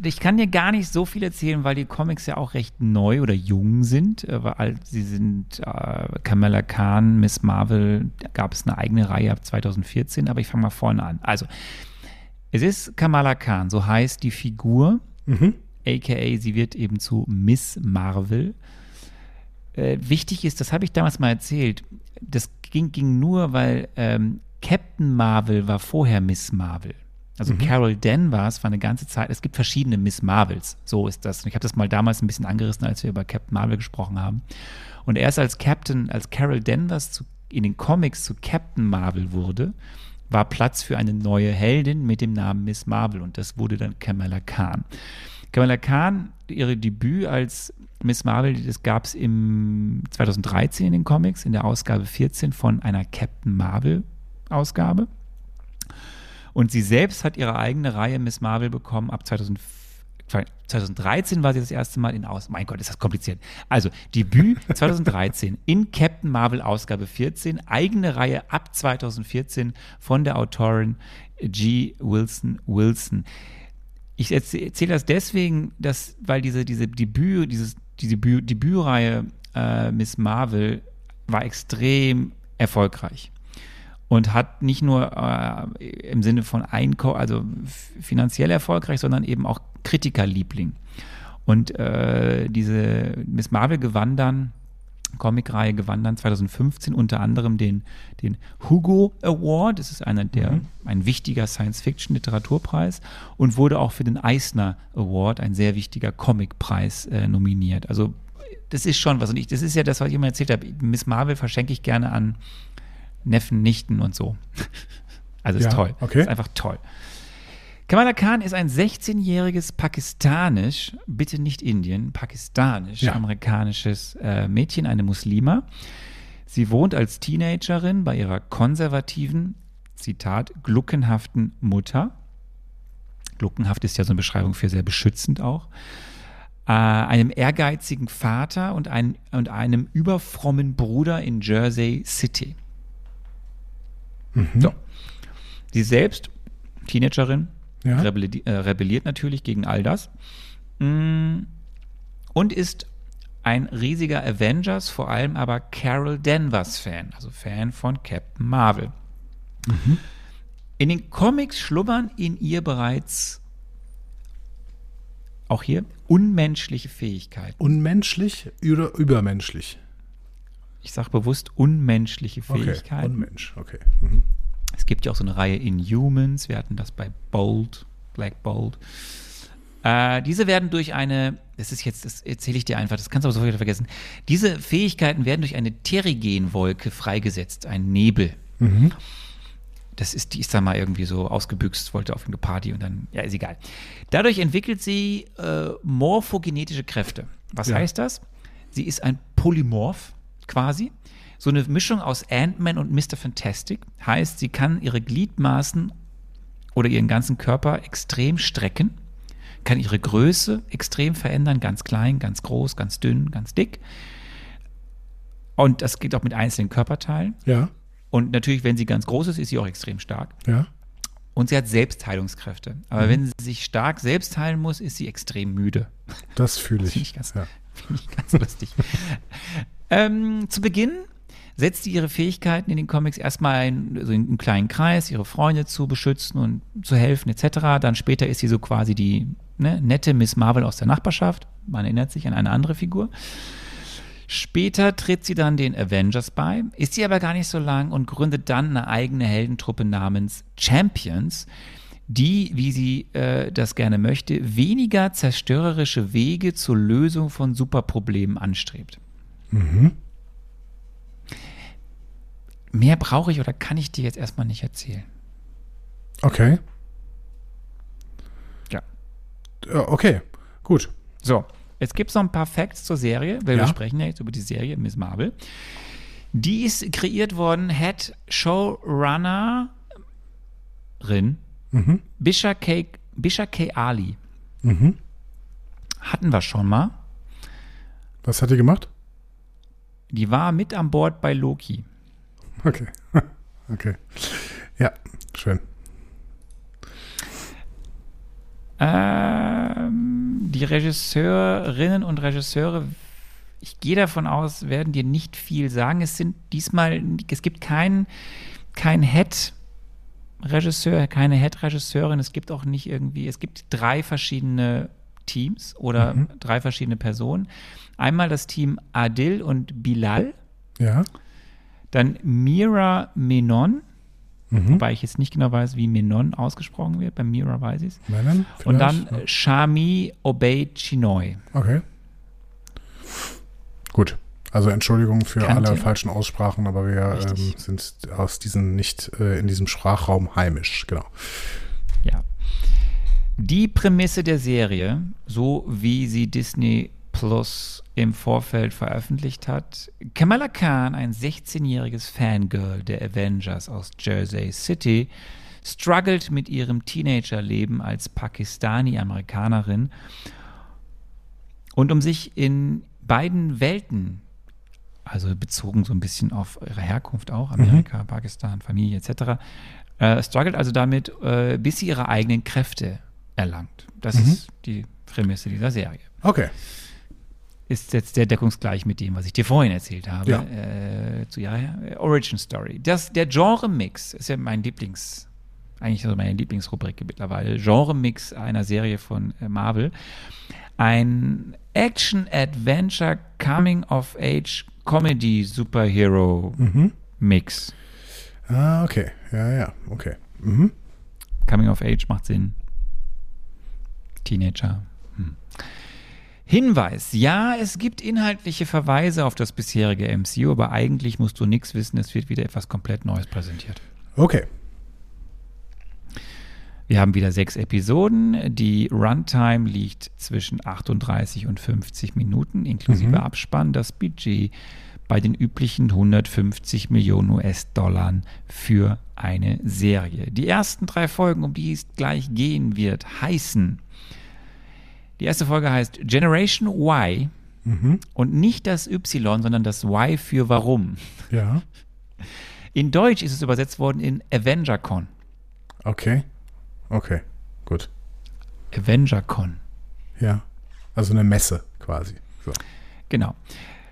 Ich kann dir gar nicht so viel erzählen, weil die Comics ja auch recht neu oder jung sind. Äh, weil sie sind äh, Kamala Khan, Miss Marvel, da gab es eine eigene Reihe ab 2014, aber ich fange mal vorne an. Also, es ist Kamala Khan, so heißt die Figur. Mhm aka sie wird eben zu Miss Marvel. Äh, wichtig ist, das habe ich damals mal erzählt, das ging, ging nur, weil ähm, Captain Marvel war vorher Miss Marvel. Also mhm. Carol Danvers war eine ganze Zeit, es gibt verschiedene Miss Marvels, so ist das. Und ich habe das mal damals ein bisschen angerissen, als wir über Captain Marvel gesprochen haben. Und erst als Captain, als Carol Danvers zu, in den Comics zu Captain Marvel wurde, war Platz für eine neue Heldin mit dem Namen Miss Marvel und das wurde dann Kamala Khan. Kamala Khan, ihre Debüt als Miss Marvel, das gab es im 2013 in den Comics, in der Ausgabe 14 von einer Captain Marvel Ausgabe. Und sie selbst hat ihre eigene Reihe Miss Marvel bekommen ab 2014. 2013 war sie das erste Mal in Aus. Mein Gott, ist das kompliziert. Also, Debüt 2013 in Captain Marvel Ausgabe 14, eigene Reihe ab 2014 von der Autorin G. Wilson Wilson. Ich erzähle das deswegen, dass, weil diese, diese Debüt, dieses, die Debüt, Debütreihe äh, Miss Marvel war extrem erfolgreich und hat nicht nur äh, im Sinne von Einkauf, also finanziell erfolgreich, sondern eben auch Kritikerliebling. Und äh, diese Miss Marvel gewann dann Comicreihe gewann dann 2015 unter anderem den, den Hugo Award. Das ist einer der, mhm. ein wichtiger Science-Fiction-Literaturpreis und wurde auch für den Eisner Award, ein sehr wichtiger Comicpreis, äh, nominiert. Also das ist schon was. Und ich, das ist ja das, was ich immer erzählt habe. Miss Marvel verschenke ich gerne an Neffen, Nichten und so. Also ist ja, toll. Okay. Ist einfach toll. Kamala Khan ist ein 16-jähriges pakistanisch, bitte nicht Indien, pakistanisch-amerikanisches äh, Mädchen, eine Muslima. Sie wohnt als Teenagerin bei ihrer konservativen, Zitat, gluckenhaften Mutter. Gluckenhaft ist ja so eine Beschreibung für sehr beschützend auch. Äh, einem ehrgeizigen Vater und, ein, und einem überfrommen Bruder in Jersey City. Mhm. So. Sie selbst, Teenagerin, ja. rebelliert, äh, rebelliert natürlich gegen all das. Mm, und ist ein riesiger Avengers, vor allem aber Carol Danvers-Fan, also Fan von Captain Marvel. Mhm. In den Comics schlummern in ihr bereits auch hier unmenschliche Fähigkeiten. Unmenschlich oder übermenschlich? Ich sage bewusst unmenschliche Fähigkeiten. Okay, Unmensch, okay. Mhm. Es gibt ja auch so eine Reihe Inhumans. Wir hatten das bei Bold, Black Bold. Äh, diese werden durch eine, das ist jetzt, das erzähle ich dir einfach, das kannst du aber sofort wieder vergessen. Diese Fähigkeiten werden durch eine Terrigenwolke freigesetzt, ein Nebel. Mhm. Das ist, die ist da mal irgendwie so ausgebüxt, wollte auf eine Party und dann, ja, ist egal. Dadurch entwickelt sie äh, morphogenetische Kräfte. Was ja. heißt das? Sie ist ein Polymorph quasi so eine Mischung aus Ant-Man und Mr. Fantastic. Heißt, sie kann ihre Gliedmaßen oder ihren ganzen Körper extrem strecken, kann ihre Größe extrem verändern, ganz klein, ganz groß, ganz dünn, ganz dick. Und das geht auch mit einzelnen Körperteilen. Ja. Und natürlich, wenn sie ganz groß ist, ist sie auch extrem stark. Ja. Und sie hat Selbstheilungskräfte. Aber mhm. wenn sie sich stark selbst heilen muss, ist sie extrem müde. Das fühle ich. Finde ich ganz, ja. find ich ganz lustig. Ähm, zu Beginn setzt sie ihre Fähigkeiten in den Comics erstmal in, also in einem kleinen Kreis, ihre Freunde zu beschützen und zu helfen etc. Dann später ist sie so quasi die ne, nette Miss Marvel aus der Nachbarschaft. Man erinnert sich an eine andere Figur. Später tritt sie dann den Avengers bei, ist sie aber gar nicht so lang und gründet dann eine eigene Heldentruppe namens Champions, die, wie sie äh, das gerne möchte, weniger zerstörerische Wege zur Lösung von Superproblemen anstrebt. Mhm. Mehr brauche ich oder kann ich dir jetzt erstmal nicht erzählen. Okay. Ja. Okay, gut. So, jetzt gibt es noch ein paar Facts zur Serie, weil Ja. wir sprechen ja jetzt über die Serie Miss Marvel. Die ist kreiert worden, Head Showrunnerin Mhm. Bisha K. Bisha K. Ali. Mhm. Hatten wir schon mal. Was hat die gemacht? Die war mit an Bord bei Loki. Okay. Okay. Ja, schön. Ähm, die Regisseurinnen und Regisseure, ich gehe davon aus, werden dir nicht viel sagen. Es sind diesmal, es gibt keinen kein Head-Regisseur, keine Head-Regisseurin. Es gibt auch nicht irgendwie, es gibt drei verschiedene Teams oder Mhm. drei verschiedene Personen. Einmal das Team Adil und Bilal, Ja. Dann Mira Menon, Mhm. wobei ich jetzt nicht genau weiß, wie Menon ausgesprochen wird. Bei Mira weiß ich es. Und dann äh, Shami Obey Chinoy. Okay. Gut. Also Entschuldigung für Kannte. alle falschen Aussprachen, aber wir ähm, sind aus diesen nicht äh, in diesem Sprachraum heimisch, genau. Ja. Die Prämisse der Serie, so wie sie Disney Plus im Vorfeld veröffentlicht hat. Kamala Khan, ein 16-jähriges Fangirl der Avengers aus Jersey City, struggelt mit ihrem Teenagerleben als Pakistani-Amerikanerin. Und um sich in beiden Welten, also bezogen so ein bisschen auf ihre Herkunft auch, Amerika, Pakistan, Familie etc., äh, struggelt also damit, äh, bis sie ihre eigenen Kräfte erlangt. Das Mhm. ist die Prämisse dieser Serie. Okay. Ist jetzt sehr deckungsgleich mit dem, was ich dir vorhin erzählt habe, Ja. äh, zu ihrer Origin Story. Das, der Genre-Mix ist ja mein Lieblings, eigentlich so meine Lieblingsrubrik mittlerweile. Genre-Mix einer Serie von äh, Marvel. Ein Action-Adventure Coming-of-Age Comedy Superhero Mhm. Mix. Ah, okay. Ja, ja, okay. Mhm. Coming of Age macht Sinn. Teenager. Hm. Hinweis: Ja, es gibt inhaltliche Verweise auf das bisherige MCU, aber eigentlich musst du nichts wissen. Es wird wieder etwas komplett Neues präsentiert. Okay. Wir haben wieder sechs Episoden. Die Runtime liegt zwischen 38 und 50 Minuten, inklusive Mhm. Abspann. Das Budget bei den üblichen 150 Millionen US-Dollar für eine Serie. Die ersten drei Folgen, um die es gleich gehen wird, heißen. Die erste Folge heißt Generation Y Mhm. und nicht das Y, sondern das Y für Warum. Ja. In Deutsch ist es übersetzt worden in AvengerCon. Okay. Okay. Gut. AvengerCon. Ja. Also eine Messe quasi. So. Genau.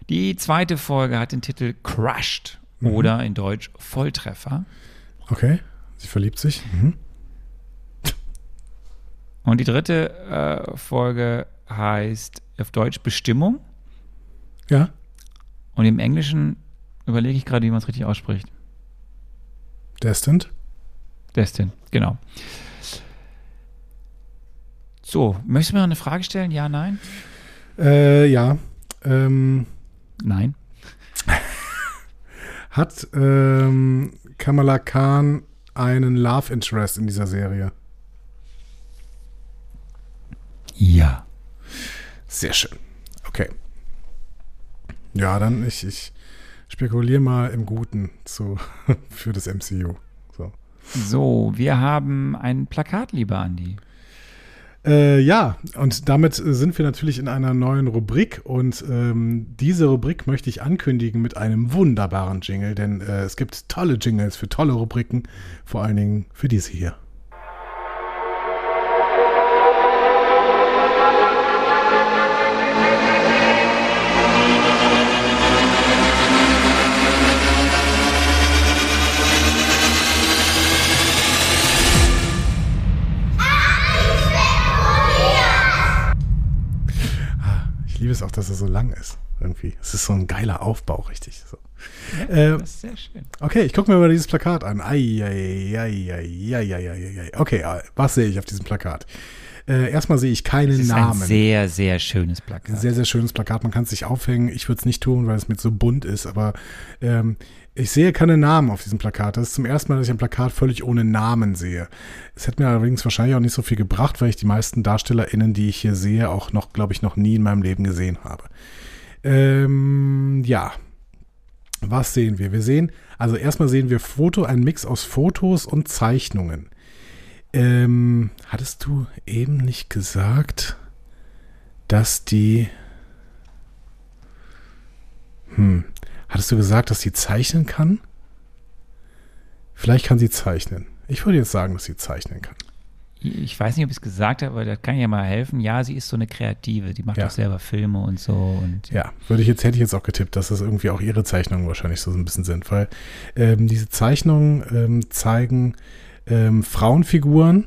Die zweite Folge hat den Titel Crushed Mhm. oder in Deutsch Volltreffer. Okay. Sie verliebt sich. Mhm. Und die dritte äh, Folge heißt auf Deutsch Bestimmung. Ja. Und im Englischen überlege ich gerade, wie man es richtig ausspricht. Destined. Destin, genau. So, möchtest du mir noch eine Frage stellen? Ja, nein? Äh, ja. Ähm, Nein. hat ähm, Kamala Khan einen Love Interest in dieser Serie? Ja. Sehr schön. Okay. Ja, dann ich, ich spekuliere mal im Guten zu, für das MCU. So. So, wir haben ein Plakat, lieber Andi. Äh, ja, und damit sind wir natürlich in einer neuen Rubrik und ähm, diese Rubrik möchte ich ankündigen mit einem wunderbaren Jingle, denn äh, es gibt tolle Jingles für tolle Rubriken, vor allen Dingen für diese hier. Liebe es auch, dass er so lang ist. Irgendwie. Es ist so ein geiler Aufbau, richtig. So. Ja, Äh, das ist sehr schön. Okay, ich gucke mir mal dieses Plakat an. Ei, ei, ei. Okay, was sehe ich auf diesem Plakat? Äh, erstmal sehe ich keinen Das ist Namen. ein sehr, sehr schönes Plakat. Sehr, sehr schönes Plakat. Man kann es sich aufhängen. Ich würde es nicht tun, weil es mit so bunt ist. Aber ähm, ich sehe keine Namen auf diesem Plakat. Das ist zum ersten Mal, dass ich ein Plakat völlig ohne Namen sehe. Es hätte mir allerdings wahrscheinlich auch nicht so viel gebracht, weil ich die meisten DarstellerInnen, die ich hier sehe, auch noch, glaube ich, noch nie in meinem Leben gesehen habe. Ähm, ja. Was sehen wir? Wir sehen, also erstmal sehen wir Foto, ein Mix aus Fotos und Zeichnungen. Ähm, hattest du eben nicht gesagt, dass die. Hm. Hattest du gesagt, dass sie zeichnen kann? Vielleicht kann sie zeichnen. Ich würde jetzt sagen, dass sie zeichnen kann. Ich weiß nicht, ob ich es gesagt habe, aber das kann ja mal helfen. Ja, sie ist so eine Kreative, die macht Ja. auch selber Filme und so. Und Ja, würde ich jetzt, hätte ich jetzt auch getippt, dass das irgendwie auch ihre Zeichnungen wahrscheinlich so ein bisschen sind, weil ähm, diese Zeichnungen ähm, zeigen ähm, Frauenfiguren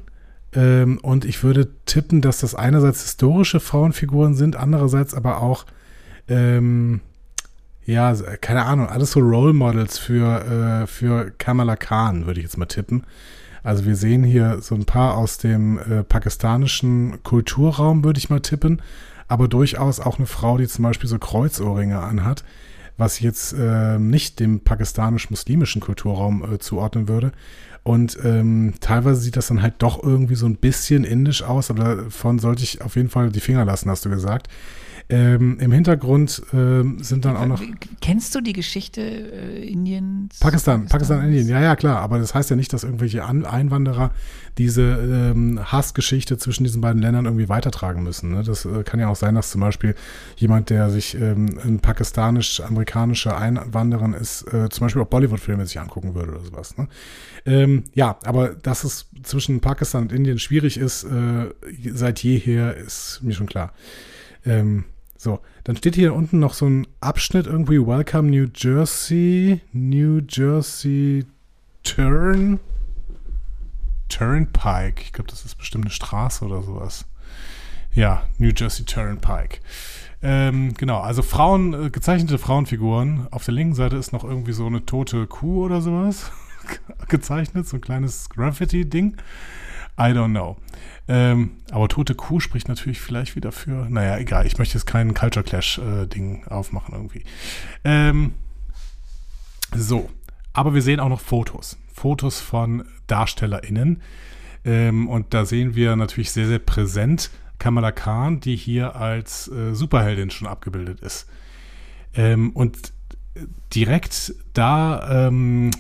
ähm, und ich würde tippen, dass das einerseits historische Frauenfiguren sind, andererseits aber auch ähm, ja, keine Ahnung, alles so Role Models für, äh, für Kamala Khan, würde ich jetzt mal tippen. Also wir sehen hier so ein paar aus dem äh, pakistanischen Kulturraum, würde ich mal tippen, aber durchaus auch eine Frau, die zum Beispiel so Kreuzohrringe anhat, was ich jetzt äh, nicht dem pakistanisch-muslimischen Kulturraum äh, zuordnen würde. Und ähm, teilweise sieht das dann halt doch irgendwie so ein bisschen indisch aus, aber davon sollte ich auf jeden Fall die Finger lassen, hast du gesagt. Ähm, Im Hintergrund ähm, sind dann auch noch Kennst du die Geschichte äh, Indiens? Pakistan, Pakistan? Indien, ja, ja, klar, aber das heißt ja nicht, dass irgendwelche An Einwanderer diese ähm, Hassgeschichte zwischen diesen beiden Ländern irgendwie weitertragen müssen. Ne? Das äh, kann ja auch sein, dass zum Beispiel jemand, der sich ähm, ein pakistanisch-amerikanischer Einwanderin ist, äh, zum Beispiel auch Bollywood-Filme sich angucken würde oder sowas. Ne? Ähm, ja, aber dass es zwischen Pakistan und Indien schwierig ist, äh, seit jeher, ist mir schon klar. Ähm, so, dann steht hier unten noch so ein Abschnitt irgendwie Welcome New Jersey, New Jersey Turn, Turnpike. Ich glaube, das ist bestimmt eine Straße oder sowas. Ja, New Jersey Turnpike. Ähm, genau, also Frauen, äh, gezeichnete Frauenfiguren. Auf der linken Seite ist noch irgendwie so eine tote Kuh oder sowas gezeichnet, so ein kleines Graffiti-Ding. I don't know. Ähm, aber tote Kuh spricht natürlich vielleicht wieder für, naja, egal, ich möchte jetzt keinen Culture Clash-Ding aufmachen irgendwie. Ähm, so, aber wir sehen auch noch Fotos. Fotos von DarstellerInnen. Ähm, und da sehen wir natürlich sehr, sehr präsent Kamala Khan, die hier als äh, Superheldin schon abgebildet ist. Ähm, und direkt da ähm,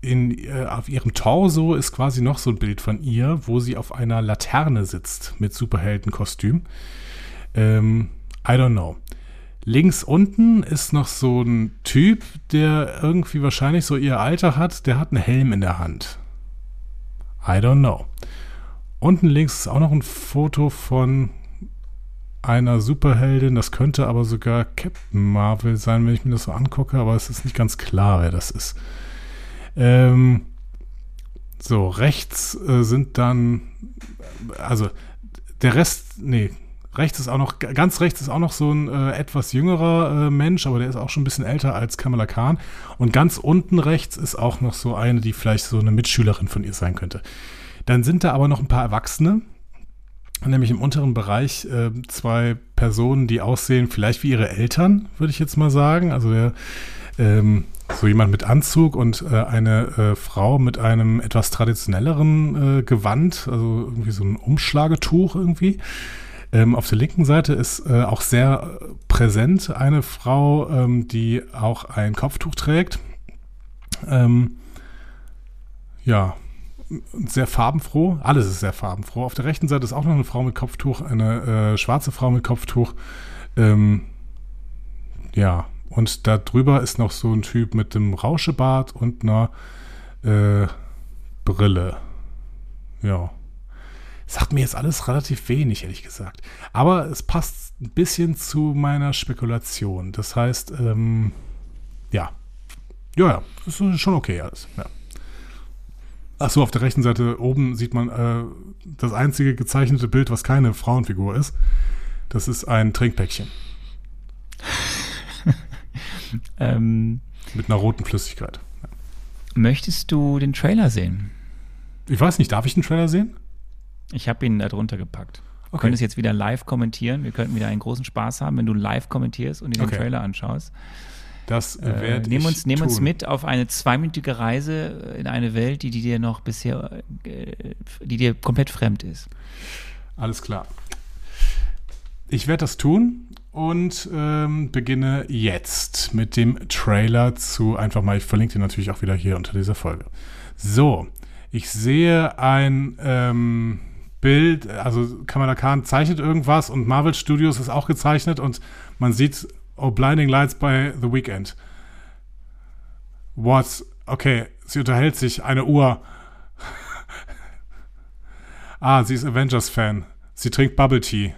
in, äh, auf ihrem Torso ist quasi noch so ein Bild von ihr, wo sie auf einer Laterne sitzt mit Superheldenkostüm. Ähm, I don't know. Links unten ist noch so ein Typ, der irgendwie wahrscheinlich so ihr Alter hat, der hat einen Helm in der Hand. I don't know. Unten links ist auch noch ein Foto von einer Superheldin. Das könnte aber sogar Captain Marvel sein, wenn ich mir das so angucke, aber es ist nicht ganz klar, wer das ist. Ähm, so, rechts äh, sind dann, also der Rest, nee, rechts ist auch noch, ganz rechts ist auch noch so ein äh, etwas jüngerer äh, Mensch, aber der ist auch schon ein bisschen älter als Kamala Khan. Und ganz unten rechts ist auch noch so eine, die vielleicht so eine Mitschülerin von ihr sein könnte. Dann sind da aber noch ein paar Erwachsene, nämlich im unteren Bereich äh, zwei Personen, die aussehen vielleicht wie ihre Eltern, würde ich jetzt mal sagen. Also der, ähm, so jemand mit Anzug und äh, eine äh, Frau mit einem etwas traditionelleren äh, Gewand, also irgendwie so ein Umschlagetuch irgendwie. Ähm, auf der linken Seite ist äh, auch sehr präsent eine Frau, ähm, die auch ein Kopftuch trägt. Ähm, ja, sehr farbenfroh. Alles ist sehr farbenfroh. Auf der rechten Seite ist auch noch eine Frau mit Kopftuch, eine äh, schwarze Frau mit Kopftuch. Ähm, ja, und da drüber ist noch so ein Typ mit dem Rauschebart und einer äh, Brille. Ja. Sagt mir jetzt alles relativ wenig, ehrlich gesagt. Aber es passt ein bisschen zu meiner Spekulation. Das heißt, ähm, ja. Ja, ja, ist schon okay alles. Ja. Achso, auf der rechten Seite oben sieht man äh, das einzige gezeichnete Bild, was keine Frauenfigur ist. Das ist ein Trinkpäckchen. Ähm, Mit einer roten Flüssigkeit. möchtest du den Trailer sehen? Ich weiß nicht, darf ich den Trailer sehen? Ich habe ihn da drunter gepackt. Du Okay. könntest jetzt wieder live kommentieren. Wir könnten wieder einen großen Spaß haben, wenn du live kommentierst und dir Okay. den Trailer anschaust. Das Äh, werde nehm ich uns, nehm uns tun. mit auf eine zweiminütige Reise in eine Welt, die, die dir noch bisher, äh, die dir komplett fremd ist. Alles klar. Ich werde das tun und ähm, beginne jetzt mit dem Trailer zu einfach mal, ich verlinke den natürlich auch wieder hier unter dieser Folge. So, ich sehe ein ähm, Bild, also Kamala Khan zeichnet irgendwas und Marvel Studios ist auch gezeichnet und man sieht Oh Blinding Lights bei The Weeknd. What? Okay, sie unterhält sich, eine Uhr. Ah, sie ist Avengers-Fan. Sie trinkt Bubble Tea.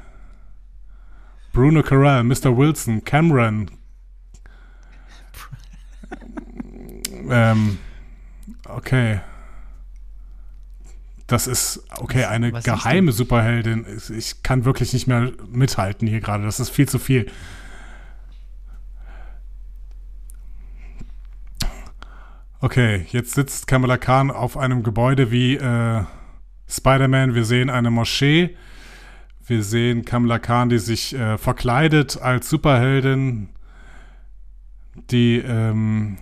Bruno Carell, Mr. Wilson, Cameron. ähm, okay. Das ist, okay, eine was geheime Superheldin. Ich- Ich kann wirklich nicht mehr mithalten hier gerade. Das ist viel zu viel. Okay, jetzt sitzt Kamala Khan auf einem Gebäude wie äh, Spider-Man. Wir sehen eine Moschee. Wir sehen Kamala Khan, die sich äh, verkleidet als Superheldin, die ähm,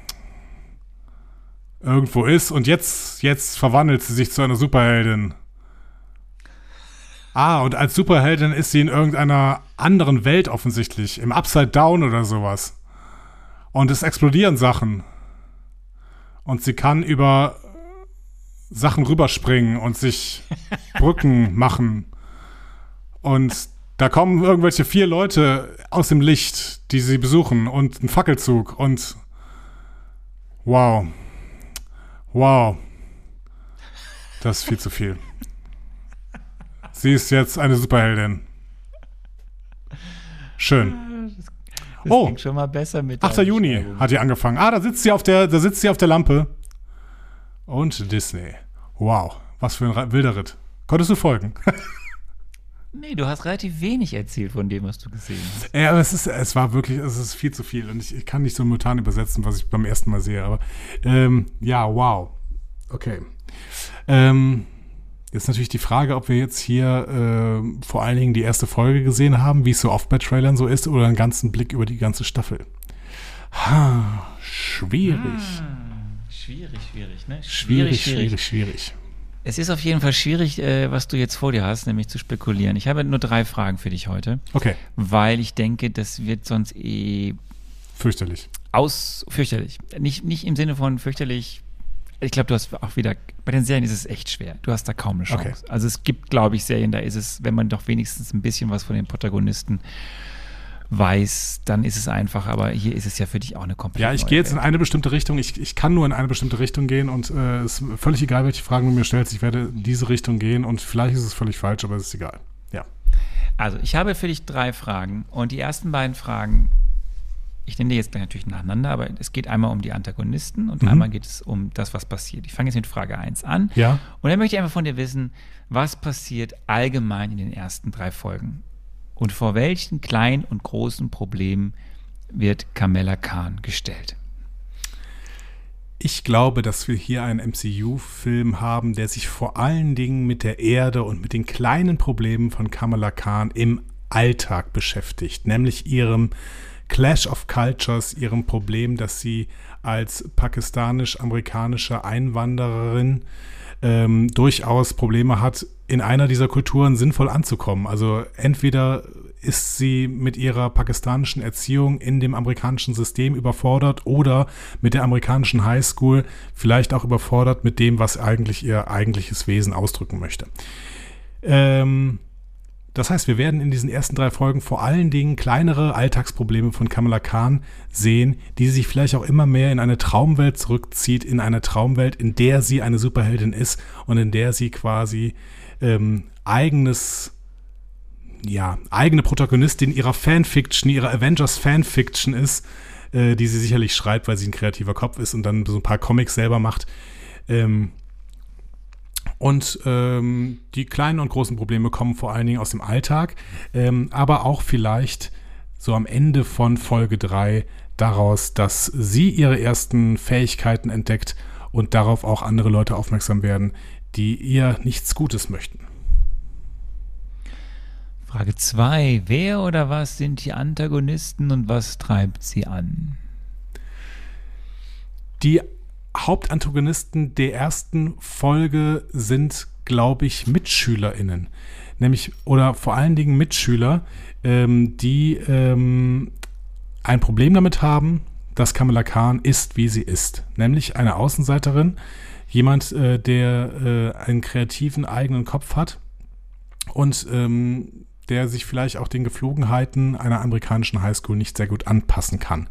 irgendwo ist. Und jetzt, jetzt verwandelt sie sich zu einer Superheldin. Ah, und als Superheldin ist sie in irgendeiner anderen Welt offensichtlich. Im Upside Down oder sowas. Und es explodieren Sachen. Und sie kann über Sachen rüberspringen und sich Brücken machen. Und da kommen irgendwelche vier Leute aus dem Licht, die sie besuchen und ein Fackelzug und wow. Wow. Das ist viel zu viel. Sie ist jetzt eine Superheldin. Schön. Das Oh. schon mal besser mit 8. deiner Juni hat die angefangen. Ah, da sitzt sie auf der, da sitzt sie auf der Lampe. Und Disney. Wow, was für ein wilder Ritt. Konntest du folgen? Nee, du hast relativ wenig erzählt von dem, was du gesehen hast. ja, aber es ist, es war wirklich, es ist viel zu viel und ich, ich kann nicht simultan übersetzen, was ich beim ersten Mal sehe. Aber ähm, ja, wow. Okay. Ähm, jetzt natürlich die Frage, ob wir jetzt hier äh, vor allen Dingen die erste Folge gesehen haben, wie es so oft bei Trailern so ist, oder einen ganzen Blick über die ganze Staffel. Ha, schwierig. Schwierig, schwierig, ne? Schwierig, schwierig, schwierig. Es ist auf jeden Fall schwierig, äh, was du jetzt vor dir hast, nämlich zu spekulieren. Ich habe nur drei Fragen für dich heute, Okay, weil ich denke, das wird sonst eh fürchterlich. aus fürchterlich. Nicht, nicht im Sinne von fürchterlich. Ich glaube, du hast auch wieder, bei den Serien ist es echt schwer. Du hast da kaum eine Chance. Okay. Also es gibt, glaube ich, Serien, da ist es, wenn man doch wenigstens ein bisschen was von den Protagonisten weiß, dann ist es einfach. Aber hier ist es ja für dich auch eine komplett Ja, ich gehe jetzt in eine bestimmte Richtung. Ich, ich kann nur in eine bestimmte Richtung gehen und äh, es ist völlig egal, welche Fragen du mir stellst. Ich werde in diese Richtung gehen und vielleicht ist es völlig falsch, aber es ist egal. Ja. Also, ich habe für dich drei Fragen und die ersten beiden Fragen, ich nenne die jetzt gleich natürlich nacheinander, aber es geht einmal um die Antagonisten und Mhm. einmal geht es um das, was passiert. Ich fange jetzt mit Frage 1 an. Ja. Und dann möchte ich einfach von dir wissen, was passiert allgemein in den ersten drei Folgen? Und vor welchen kleinen und großen Problemen wird Kamala Khan gestellt? Ich glaube, dass wir hier einen MCU-Film haben, der sich vor allen Dingen mit der Erde und mit den kleinen Problemen von Kamala Khan im Alltag beschäftigt, nämlich ihrem Clash of Cultures, ihrem Problem, dass sie als pakistanisch-amerikanische Einwandererin ähm, durchaus Probleme hat, in einer dieser Kulturen sinnvoll anzukommen. Also entweder ist sie mit ihrer pakistanischen Erziehung in dem amerikanischen System überfordert oder mit der amerikanischen Highschool vielleicht auch überfordert mit dem, was eigentlich ihr eigentliches Wesen ausdrücken möchte. Ähm, das heißt, wir werden in diesen ersten drei Folgen vor allen Dingen kleinere Alltagsprobleme von Kamala Khan sehen, die sich vielleicht auch immer mehr in eine Traumwelt zurückzieht, in eine Traumwelt, in der sie eine Superheldin ist und in der sie quasi ähm, eigenes, ja, eigene Protagonistin ihrer Fanfiction, ihrer Avengers Fanfiction ist, äh, die sie sicherlich schreibt, weil sie ein kreativer Kopf ist und dann so ein paar Comics selber macht. Ähm, und ähm, die kleinen und großen Probleme kommen vor allen Dingen aus dem Alltag, ähm, aber auch vielleicht so am Ende von Folge 3, daraus, dass sie ihre ersten Fähigkeiten entdeckt und darauf auch andere Leute aufmerksam werden, die ihr nichts Gutes möchten. Frage 2. Wer oder was sind die Antagonisten und was treibt sie an? Die Hauptantagonisten der ersten Folge sind, glaube ich, MitschülerInnen. Nämlich, oder vor allen Dingen Mitschüler, ähm, die ähm, ein Problem damit haben, dass Kamala Khan ist, wie sie ist. Nämlich eine Außenseiterin, jemand, äh, der äh, einen kreativen eigenen Kopf hat und ähm, der sich vielleicht auch den Geflogenheiten einer amerikanischen Highschool nicht sehr gut anpassen kann.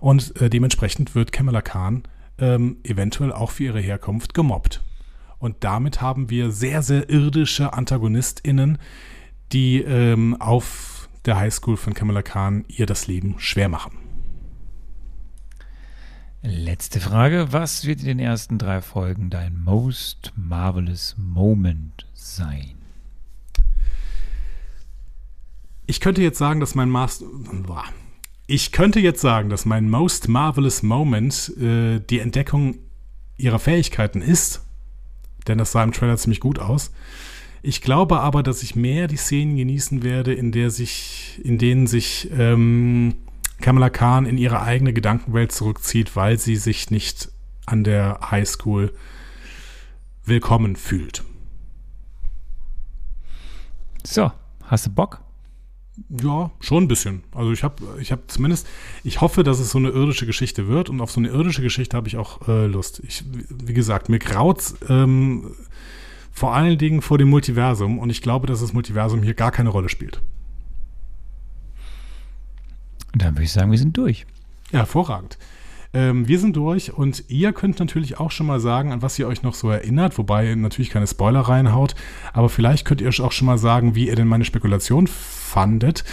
Und äh, dementsprechend wird Kamala Khan ähm, eventuell auch für ihre Herkunft gemobbt. Und damit haben wir sehr, sehr irdische AntagonistInnen, die ähm, auf der Highschool von Kamala Khan ihr das Leben schwer machen. Letzte Frage. Was wird in den ersten drei Folgen dein most marvelous moment sein? Ich könnte jetzt sagen, dass mein Master. Ich könnte jetzt sagen, dass mein most marvelous moment äh, die Entdeckung ihrer Fähigkeiten ist. Denn das sah im Trailer ziemlich gut aus. Ich glaube aber, dass ich mehr die Szenen genießen werde, in der sich, in denen sich ähm, Kamala Khan in ihre eigene Gedankenwelt zurückzieht, weil sie sich nicht an der Highschool willkommen fühlt. So, hast du Bock? Ja, schon ein bisschen. Also ich habe ich hab zumindest, ich hoffe, dass es so eine irdische Geschichte wird und auf so eine irdische Geschichte habe ich auch äh, Lust. Ich, wie gesagt, mir graut ähm, vor allen Dingen vor dem Multiversum und ich glaube, dass das Multiversum hier gar keine Rolle spielt. Dann würde ich sagen, wir sind durch. Ja, hervorragend. Ähm, wir sind durch und ihr könnt natürlich auch schon mal sagen, an was ihr euch noch so erinnert, wobei ihr natürlich keine Spoiler reinhaut, aber vielleicht könnt ihr auch schon mal sagen, wie ihr denn meine Spekulation fandet.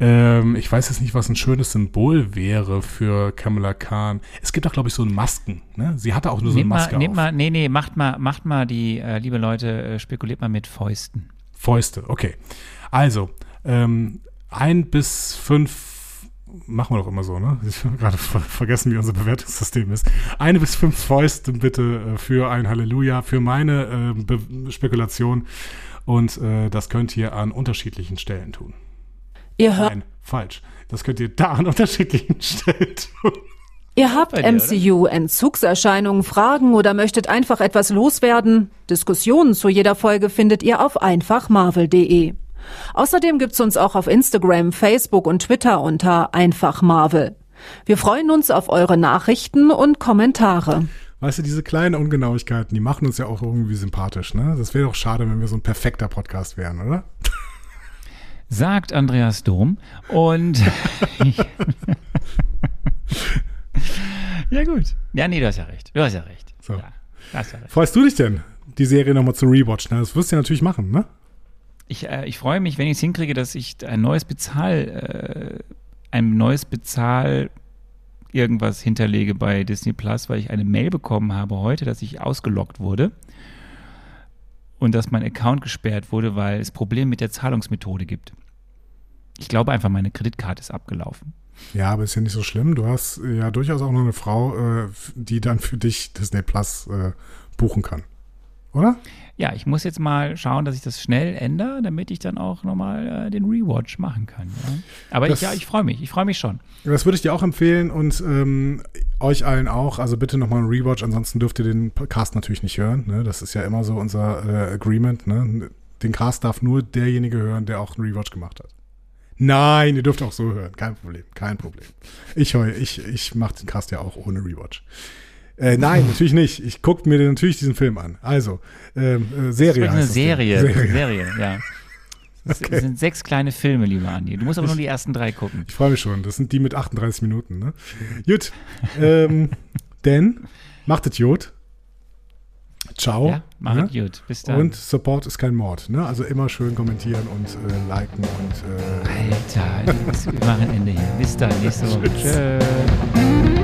Ähm, ich weiß jetzt nicht, was ein schönes Symbol wäre für Kamala Khan. Es gibt auch, glaube ich, so einen Masken. Ne? Sie hatte auch nur so eine Maske mal, nehmt auf. mal, nee, nee, macht mal, macht mal die, äh, liebe Leute, äh, spekuliert mal mit Fäusten. Fäuste, okay. Also, ähm, ein bis fünf machen wir doch immer so, ne? Ich habe gerade ver vergessen, wie unser Bewertungssystem ist. Eine bis fünf Fäuste bitte äh, für ein Halleluja, für meine äh, Spekulation. Und äh, das könnt ihr an unterschiedlichen Stellen tun. Ihr hört. Nein, falsch. Das könnt ihr da an unterschiedlichen Stellen tun. Ihr habt MCU-Entzugserscheinungen, Fragen oder möchtet einfach etwas loswerden? Diskussionen zu jeder Folge findet ihr auf einfachmarvel.de. Außerdem gibt's uns auch auf Instagram, Facebook und Twitter unter Einfach Marvel. Wir freuen uns auf eure Nachrichten und Kommentare. Weißt du, diese kleinen Ungenauigkeiten, die machen uns ja auch irgendwie sympathisch, ne? Das wäre doch schade, wenn wir so ein perfekter Podcast wären, oder? Sagt Andreas Dom. Und ja gut. Ja, nee, du hast ja recht. Du hast ja recht. So. Ja, hast ja recht. Freust du dich denn, die Serie nochmal zu rewatchen? Das wirst du ja natürlich machen, ne? Ich, äh, ich freue mich, wenn ich es hinkriege, dass ich ein neues Bezahl, äh, ein neues Bezahl irgendwas hinterlege bei Disney Plus, weil ich eine Mail bekommen habe heute, dass ich ausgelockt wurde und dass mein Account gesperrt wurde, weil es Probleme mit der Zahlungsmethode gibt. Ich glaube einfach, meine Kreditkarte ist abgelaufen. Ja, aber ist ja nicht so schlimm. Du hast ja durchaus auch noch eine Frau, äh, die dann für dich Disney Plus äh, buchen kann. Oder? Ja, ich muss jetzt mal schauen, dass ich das schnell ändere, damit ich dann auch nochmal äh, den Rewatch machen kann. Ja. Aber Das- ich, ja, ich freue mich. Ich freue mich schon. Das würde ich dir auch empfehlen und ähm, euch allen auch. Also bitte nochmal ein Rewatch, ansonsten dürft ihr den Cast natürlich nicht hören. Ne? Das ist ja immer so unser äh, Agreement. Ne? Den Cast darf nur derjenige hören, der auch einen Rewatch gemacht hat. Nein, ihr dürft auch so hören. Kein Problem, kein Problem. Ich ich, ich mache den Cast ja auch ohne Rewatch. Äh, nein, natürlich nicht. Ich gucke mir natürlich diesen Film an. Also, ähm, äh, Serie Das ist eine. Serie. Serie. Serie, ja. Das Okay. sind sechs kleine Filme, lieber Andi. Du musst aber nur die ersten drei gucken. Ich freue mich schon. Das sind die mit 38 Minuten. Ne? Gut. ähm, denn macht es gut. Ciao. Ja, mach ne? gut. Bis dann. Und Support ist kein Mord. Ne? Also immer schön kommentieren und äh, liken und äh, Alter, wir machen Ende hier. Bis dann, nächste Woche. Tschö.